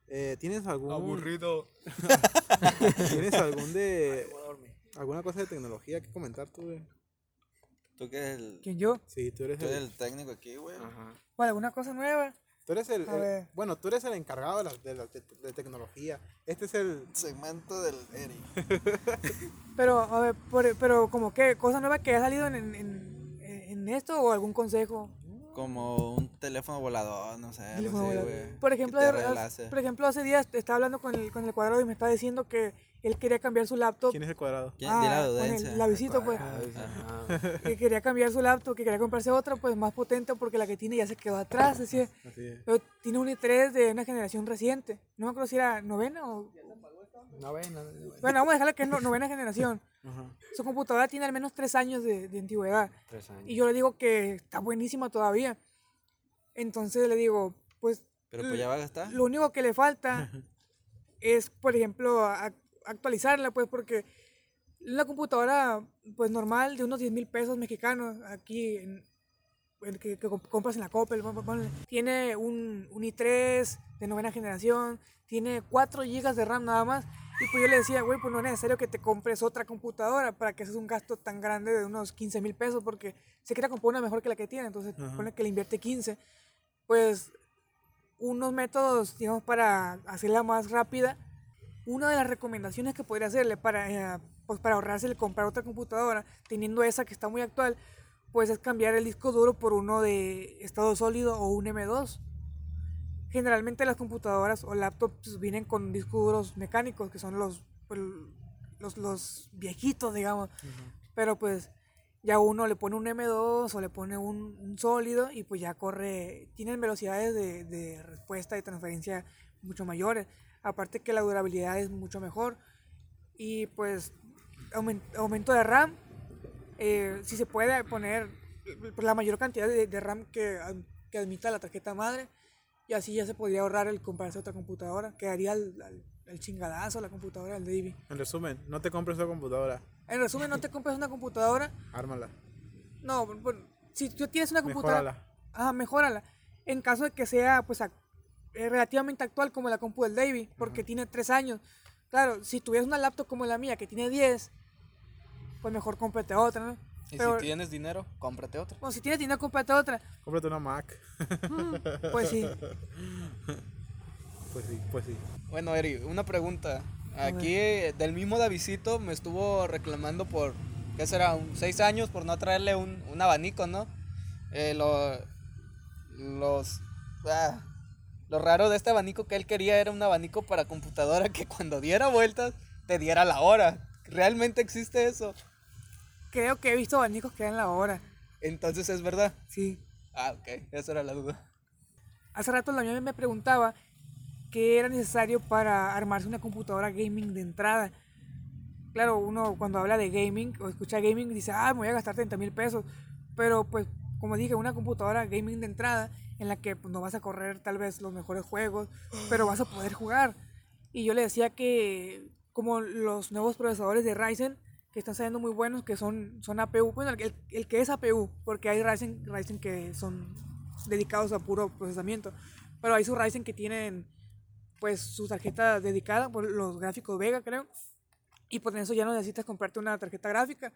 eh, ¿tienes algún. Aburrido. *laughs* ¿Tienes algún de. alguna cosa de tecnología que comentar tú, güey? Tú que eres el, ¿Quién yo? Sí, tú eres tú eres el. el técnico aquí, güey. ¿Cuál, ¿Alguna cosa nueva? Tú eres el, A el- ver. bueno, tú eres el encargado de la, de la de- de tecnología. Este es el. Segmento del Eric. *laughs* Pero, a ver, por- pero como que cosa nueva que ha salido en, en- en esto o algún consejo. Como un teléfono volador, no sé. así, volador. güey, Por ejemplo, por ejemplo, hace días estaba hablando con el, con el cuadrado y me estaba diciendo que él quería cambiar su laptop. ¿Quién es el cuadrado? ¿Quién? Ah, la con el- la visita, pues. Ah, Que quería cambiar su laptop, que quería comprarse otra, pues más potente porque la que tiene ya se quedó atrás. Decía, Así es. pero tiene un i3 de una generación reciente. No me acuerdo si era novena o. no ven, no, no, Bueno, vamos a dejarla que es no- novena generación. *laughs* Ajá. Su computadora tiene al menos tres años de, de antigüedad. Tres años. Y yo le digo que está buenísima todavía. Entonces le digo, pues Pero pues ya va a gastar. lo único que le falta *laughs* es, por ejemplo, a- actualizarla, pues, porque una computadora, pues, normal de unos 10 mil pesos mexicanos, aquí, en, el que, que comp- compras en la Coppel, tiene un, un i3 de novena generación, tiene 4 gigas de RAM nada más, y pues yo le decía, güey, pues no es necesario que te compres otra computadora para que haces un gasto tan grande de unos 15 mil pesos, porque se quiere comprar una mejor que la que tiene, entonces Ajá. pone que le invierte 15, pues unos métodos, digamos, para hacerla más rápida. Una de las recomendaciones que podría hacerle para, eh, pues para ahorrarse el comprar otra computadora, teniendo esa que está muy actual, pues es cambiar el disco duro por uno de estado sólido o un M2. Generalmente las computadoras o laptops vienen con discos duros mecánicos, que son los, pues, los, los viejitos, digamos. Pero pues ya uno le pone un M2 o le pone un, un sólido y pues ya corre, tienen velocidades de, de respuesta y transferencia mucho mayores. Aparte que la durabilidad es mucho mejor. Y pues aumen- aumento de RAM, eh, si se puede poner pues, la mayor cantidad de, de RAM que, que admita la tarjeta madre. Y así ya se podría ahorrar el comprarse otra computadora. Quedaría el, el- el chingadazo la computadora del Davy. En resumen, no te compres una computadora, En resumen, no te compres una computadora ármala, no, bueno, si tú tienes una computadora, mejórala. ah, mejórala. En caso de que sea, pues, ac- eh, relativamente actual como la compu del Davy, porque tiene tres años. Claro, si tuvieras una laptop como la mía que tiene 10, pues mejor cómprate otra, ¿no? Y Pero- si tienes dinero, cómprate otra. Bueno, si tienes dinero, cómprate otra. Cómprate una Mac. Pues sí. *laughs* Pues sí, pues sí. Bueno, Eri, una pregunta. Aquí del mismo Davidito me estuvo reclamando por, ¿qué será? Un seis años por no traerle un, un abanico, ¿no? Eh, lo, los, ah, lo raro de este abanico que él quería era un abanico para computadora *laughs* que cuando diera vueltas te diera la hora. ¿Realmente existe eso? Creo que he visto abanicos que dan la hora. Entonces es verdad. Sí. Ah, ok, esa era la duda. Hace rato la mía me preguntaba qué era necesario para armarse una computadora gaming de entrada. Claro, uno cuando habla de gaming o escucha gaming dice, ah, me voy a gastar 30 mil pesos. Pero pues, como dije, una computadora gaming de entrada en la que pues, no vas a correr tal vez los mejores juegos, pero vas a poder jugar. Y yo le decía que como los nuevos procesadores de Ryzen, que están saliendo muy buenos, que son, son APU, bueno, el, el que es APU, porque hay Ryzen, Ryzen que son dedicados a puro procesamiento, pero hay sus Ryzen que tienen pues su tarjeta dedicada por los gráficos Vega, creo. Y por eso ya no necesitas comprarte una tarjeta gráfica.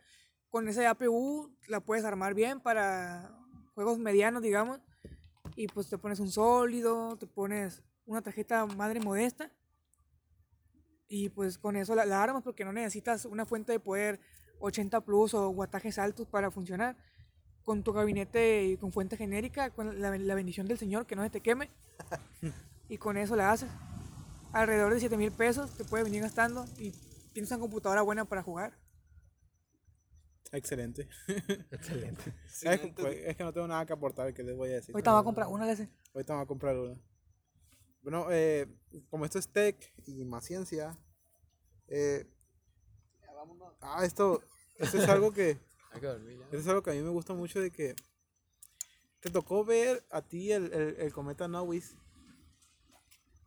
Con esa APU la puedes armar bien para, juegos medianos, digamos. Y pues te pones un sólido, te pones una tarjeta madre modesta. Y pues con eso la, la armas porque no necesitas una fuente de poder 80 plus o guatajes altos para funcionar. Con tu gabinete y con fuente genérica, con la, la bendición del Señor, que no se te queme. *laughs* y con eso la haces. Alrededor de 7 mil pesos te puede venir gastando y tienes una computadora buena para jugar. Excelente. Excelente. *laughs* Sí, es, no entendí. pues, es que no tengo nada que aportar, que les voy a decir. Ahorita voy a comprar una de esas. Ahorita voy a comprar una. Bueno, eh, como esto es tech y más ciencia, eh, ah, esto, esto es algo que, *laughs* Hay que dormir ya. esto es algo que a mí me gusta mucho de que te tocó ver a ti el, el, el cometa Nowis.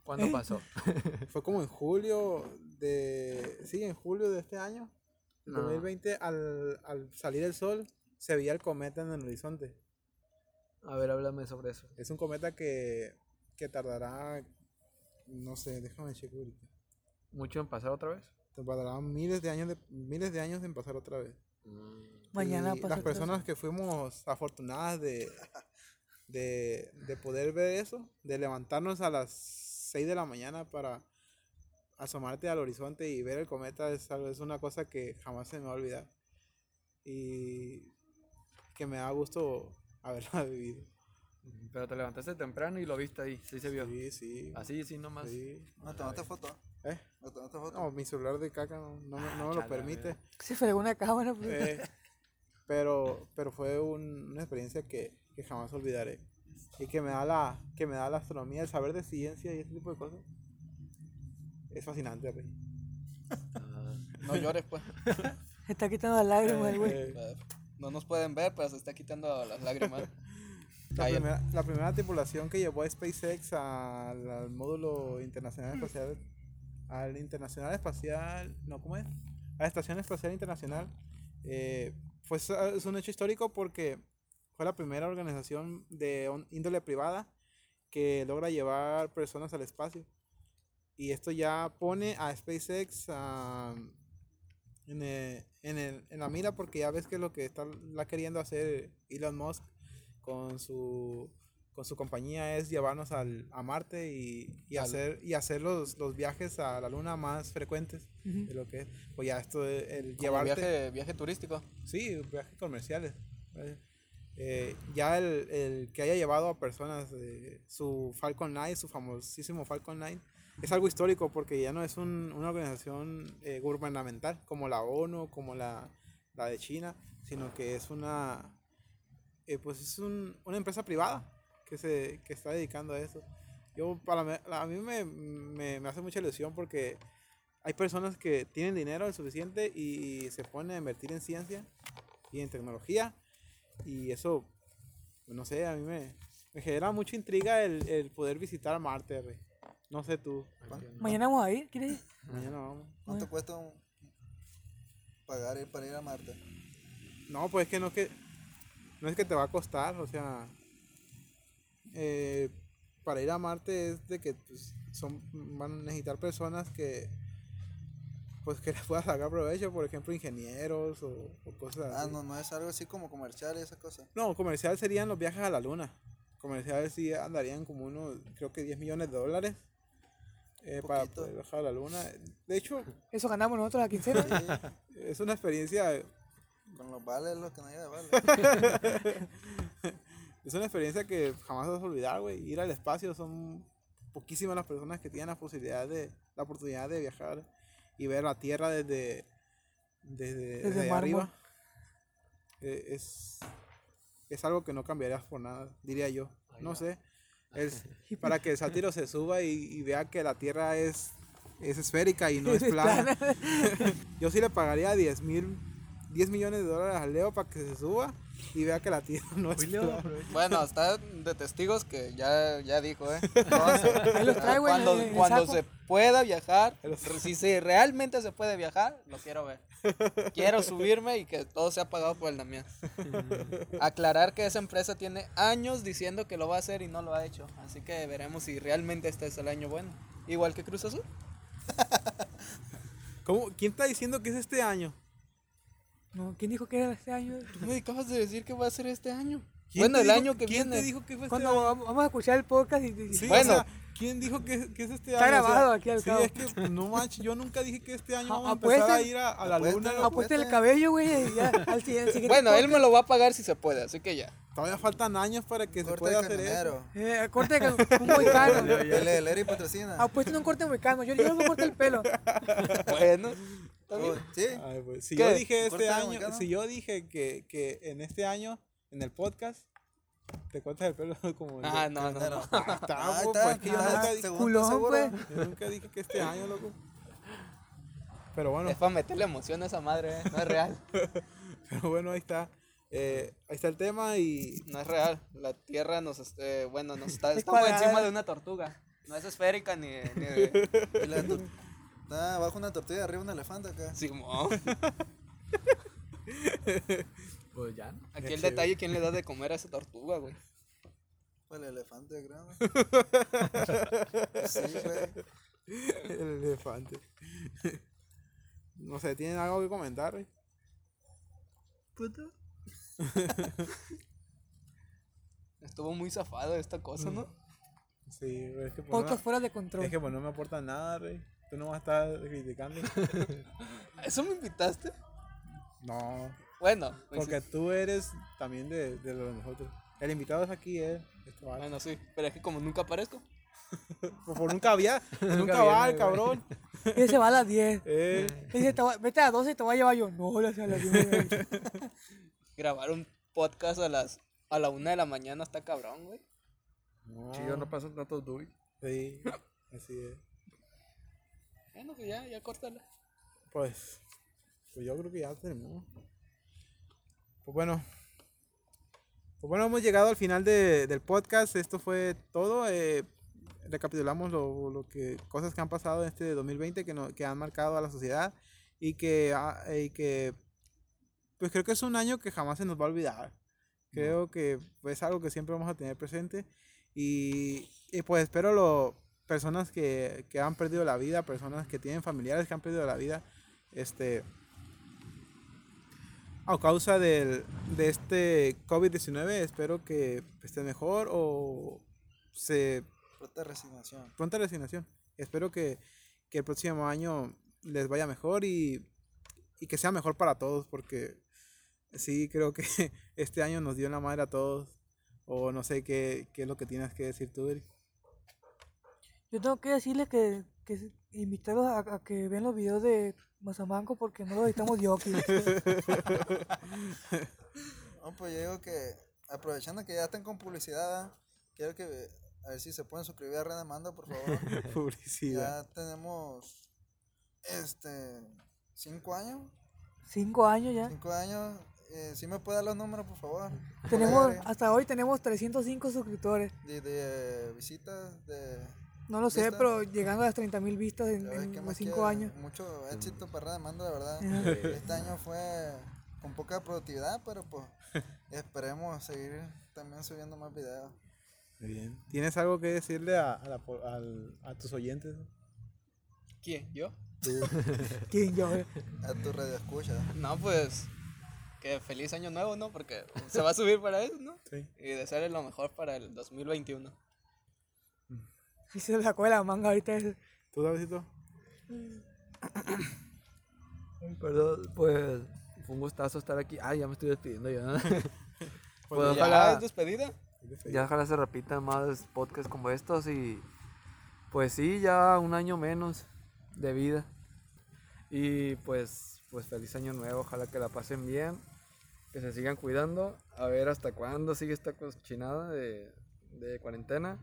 ¿Cuándo pasó? *laughs* Fue como en julio de, sí, en julio de este año, No. 2020, al, al salir el sol, se veía el cometa en el horizonte. A ver, háblame sobre eso. Es un cometa que, que tardará, no sé, déjame checar ahorita. ¿Mucho en pasar otra vez? Tardará miles de años de, miles de años en pasar otra vez. Mañana Y las personas que fuimos afortunadas de, de, de poder ver eso, de levantarnos a las 6 de la mañana para asomarte al horizonte y ver el cometa, es, algo- es una cosa que jamás se me va a olvidar. Y que me da gusto haberla *laughs* vivido. Pero te levantaste temprano y lo viste ahí, sí se vio. Sí, sí. Así, sí, nomás. sí. ¿No tomaste foto? ¿Eh? ¿No tomaste foto? No, mi celular de caca no, no me, no me lo permite. Se fregó una cámara. pues. Eh, pero, pero fue un- una experiencia que, que jamás olvidaré. Y que me da la, que me da la astronomía, el saber de ciencia y ese tipo de cosas. Es fascinante, Rey. Ah, No llores, pues. Se *laughs* está quitando las lágrimas, el güey. Eh, No nos pueden ver, pero se está quitando las lágrimas. *laughs* la, primera, la primera tripulación que llevó a SpaceX al, al módulo internacional espacial, al internacional espacial, no, ¿cómo es? A la Estación Espacial Internacional, eh, fue, es un hecho histórico porque fue la primera organización de índole privada que logra llevar personas al espacio. Y esto ya pone a SpaceX ah, en, el- en, el- en la mira porque ya ves que lo que está la queriendo hacer Elon Musk con su con su compañía es llevarnos al, a Marte y, y hacer y hacer los, los viajes a la luna más frecuentes Ujú. de lo que es pues ya esto el llevarte viaje, viaje turístico. Sí, viajes comerciales. ¿vale? Eh, ya el, el que haya llevado a personas eh, su Falcon 9, su famosísimo Falcon 9, es algo histórico porque ya no es un- una organización eh, gubernamental como la ONU, como la, la de China, sino que es una, eh, pues es un- una empresa privada que se que está dedicando a eso. Yo, para mí- a mí me, me, me hace mucha ilusión porque hay personas que tienen dinero el suficiente y se ponen a invertir en ciencia y en tecnología y eso, no sé, a mí me, me genera mucha intriga el, el poder visitar Marte, Rey. No sé tú, Mañana vamos a ir, ¿quieres ir? mañana vamos. ¿Cuánto cuesta un- pagar ir para ir a Marte? No, pues es que no es que no es que te va a costar, o sea, eh, para ir a Marte es de que pues, son van a necesitar personas que pues que *laughs* les puedas sacar provecho, por ejemplo, ingenieros o, o cosas Ah, así. no, no es algo así como comercial y esas cosas. No, comercial serían los viajes a la luna. Comerciales sí andarían como unos, creo que 10 millones de dólares eh, para poder viajar a la luna. De hecho, Eso ganamos nosotros la quincena. Es una experiencia, con los vales lo que no hay de vale. *laughs* es una experiencia que jamás vas a olvidar, güey. Ir al espacio son poquísimas las personas que tienen la posibilidad de, la oportunidad de viajar y ver la Tierra desde, desde, desde arriba. Eh, es, es algo que no cambiarías por nada, diría yo. No sé. Es *laughs* para que el sátiro se suba y, y vea que la Tierra es, es esférica y no *laughs* es plana. Yo sí le pagaría 10 mil 10 millones de dólares al Leo para que se suba y vea que la Tierra no es plana. Bueno, está de testigos que ya, ya dijo, ¿eh? *laughs* No, traigo cuando el- en el cuando se pueda viajar, si se realmente se puede viajar, lo quiero ver. Quiero subirme y que todo sea pagado por el Damián. *laughs* Aclarar que esa empresa tiene años diciendo que lo va a hacer y no lo ha hecho. Así que veremos si realmente este es el año bueno. Igual que Cruz Azul. *laughs* ¿Cómo? ¿Quién está diciendo que es este año? No, ¿quién dijo que era este año? Tú me acabas de decir que va a ser este año. ¿Quién Bueno, el dijo- año que ¿Quién viene. te dijo que fue este Cuando año? vamos vamos a escuchar el podcast y, y- Sí, Bueno. o sea, ¿quién dijo que, que es este Está año? O sea, grabado aquí al sí, cabo. es que pues, no manches, yo nunca dije que este año A- vamos a empezar a ir a, a la luna. apuesten. loco. apuesta el cabello, güey, al siguiente, Bueno, él me lo va a pagar si se puede, así que ya. Todavía faltan años para que se Corte pueda de hacer eso. Eh, corte de un moicano. *laughs* El, el Eri patrocina. Apuesten un corte moicano. Yo, yo no me corté el pelo. Bueno. Oh, sí. Ay, pues, si ¿Qué? yo dije ¿Corte este de año, si yo dije que, que en este año, en el podcast, te cortas el pelo *laughs* como el Ah, de- no, no, no. *laughs* Ahí está, Ahí pues, está, que yo ah, nunca, dije, según culón, tú, seguro. pues. yo nunca dije que este año, loco. Pero bueno, Es para meterle emoción a esa madre, ¿eh? no es real. *laughs* pero bueno, ahí está. Eh, ahí está el tema y No es real. La Tierra nos, este, bueno, nos está, Es está por cuadrada. encima de una tortuga. No es esférica ni, ni de... Y la tor- Está abajo una tortilla, arriba un elefante acá. Simón. *laughs* Pues ya. ¿no? Aquí el detalle, ¿quién le da de comer a esa tortuga, güey? El elefante, creo. *laughs* sí, güey. el elefante. No sé, ¿tienen algo que comentar? güey? *laughs* Estuvo muy zafado esta cosa, ¿no? Sí, güey, es que pues, no, Podcast fuera de control. es que pues no me aporta nada, rey. Tú no vas a estar criticando. ¿A *laughs* ¿Eso me invitaste? No, Bueno, pues porque sí. tú eres también de, de lo de nosotros. El invitado es aquí, eh. Este. Bueno, sí. Pero es que como nunca aparezco. Pues *laughs* por nunca había, *laughs* nunca, Nunca va viene, el cabrón. Y se va a las 10. Eh, Dice, te vete a las 12 y te voy a llevar yo. No, las a las 10. Grabar un podcast a las a la una de la mañana está cabrón, güey. no, Chido, no pasan tantos duy. Sí, así es. Bueno, pues ya, ya córtala. Pues, pues yo creo que ya tenemos. Pues bueno. Pues bueno, hemos llegado al final de- del podcast. Esto fue todo. eh, recapitulamos lo, lo que cosas que han pasado en este 2020 que, no, que han marcado a la sociedad y que, ah, y que pues creo que es un año que jamás se nos va a olvidar. Creo que es algo que siempre vamos a tener presente y, y pues espero lo personas que, que han perdido la vida, personas que tienen familiares que han perdido la vida, este a causa del, de este COVID-19, espero que estén mejor o se Pronta resignación. pronta resignación. Espero que, que el próximo año les vaya mejor y, y que sea mejor para todos, porque sí creo que *laughs* este año nos dio en la madre a todos. O no sé qué, qué es lo que tienes que decir tú, Eric. Yo tengo que decirles que, que invitarlos a, a que vean los videos de Mazamanco porque no los editamos yo aquí. *laughs* No, pues yo digo que aprovechando que ya están con publicidad, quiero que a ver si se pueden suscribir a Red Mando, por favor. *laughs* Publicidad. ya tenemos este cinco años. Cinco años ya. Cinco años. Eh, si me puede dar los números, por favor. Tenemos, hasta hoy tenemos 305 suscriptores. de, de visitas, de No lo sé, ¿Vista? pero llegando a las 30 mil vistas en, en ¿qué los más 5 quiere? años. Mucho éxito para Red Mando, la verdad. Este año fue con poca productividad, pero pues *laughs* esperemos seguir también subiendo más videos. Bien. ¿Tienes algo que decirle a, a, la al- a tus oyentes? ¿Quién? ¿Yo? *laughs* ¿Quién yo? A tu radio escucha. No, pues que feliz año nuevo, ¿no? Porque se va a subir para eso, ¿no? Sí. Y desearle lo mejor para el 2021. Y se lo sacó de la manga ahorita. ese. ¿Tú, Davidito? Perdón, pues fue un gustazo estar aquí. Ay, ya me estoy despidiendo ya. *laughs* *laughs* Pues Pues ¿Ya ojalá, es despedida? ya ojalá se repitan más podcasts como estos y pues sí, ya un año menos de vida. Y pues, pues feliz año nuevo, ojalá que la pasen bien, que se sigan cuidando, a ver hasta cuándo sigue esta cochinada de, de cuarentena,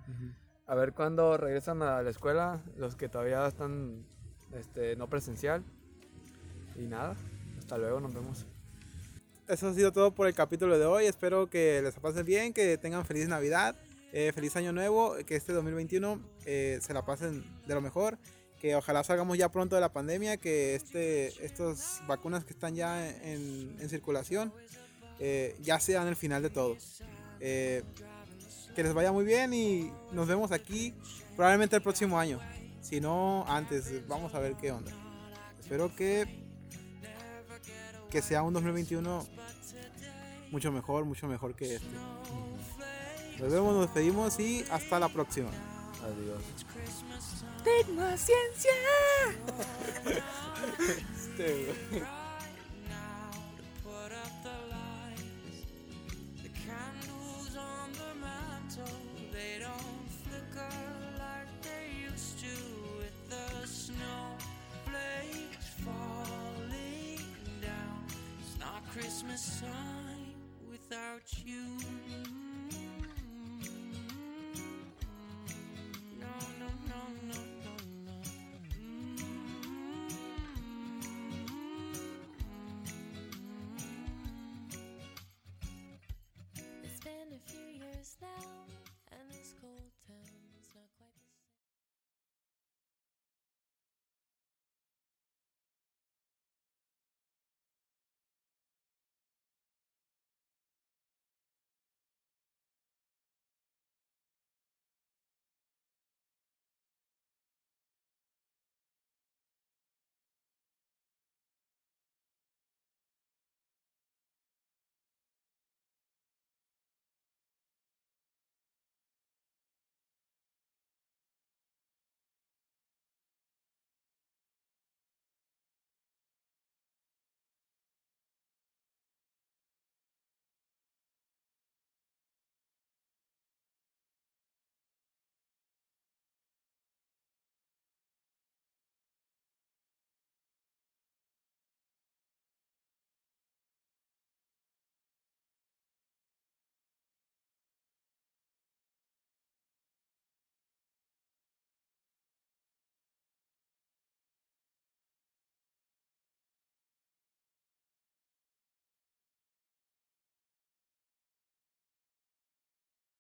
a ver cuándo regresan a la escuela, los que todavía están este, no presencial. Y nada, hasta luego, nos vemos. Eso ha sido todo por el capítulo de hoy. Espero que les pasen bien, que tengan feliz Navidad, eh, feliz año nuevo, que este 2021 eh, se la pasen de lo mejor, que ojalá salgamos ya pronto de la pandemia, que este, estas vacunas que están ya en, en circulación eh, ya sean el final de todo. Que les vaya muy bien y nos vemos aquí probablemente el próximo año. Si no, antes, vamos a ver qué onda. Espero que que sea un 2021 mucho mejor, mucho mejor que este. Nos vemos, nos despedimos y hasta la próxima. Adiós. Tecnociencia. put *laughs* a sign without you.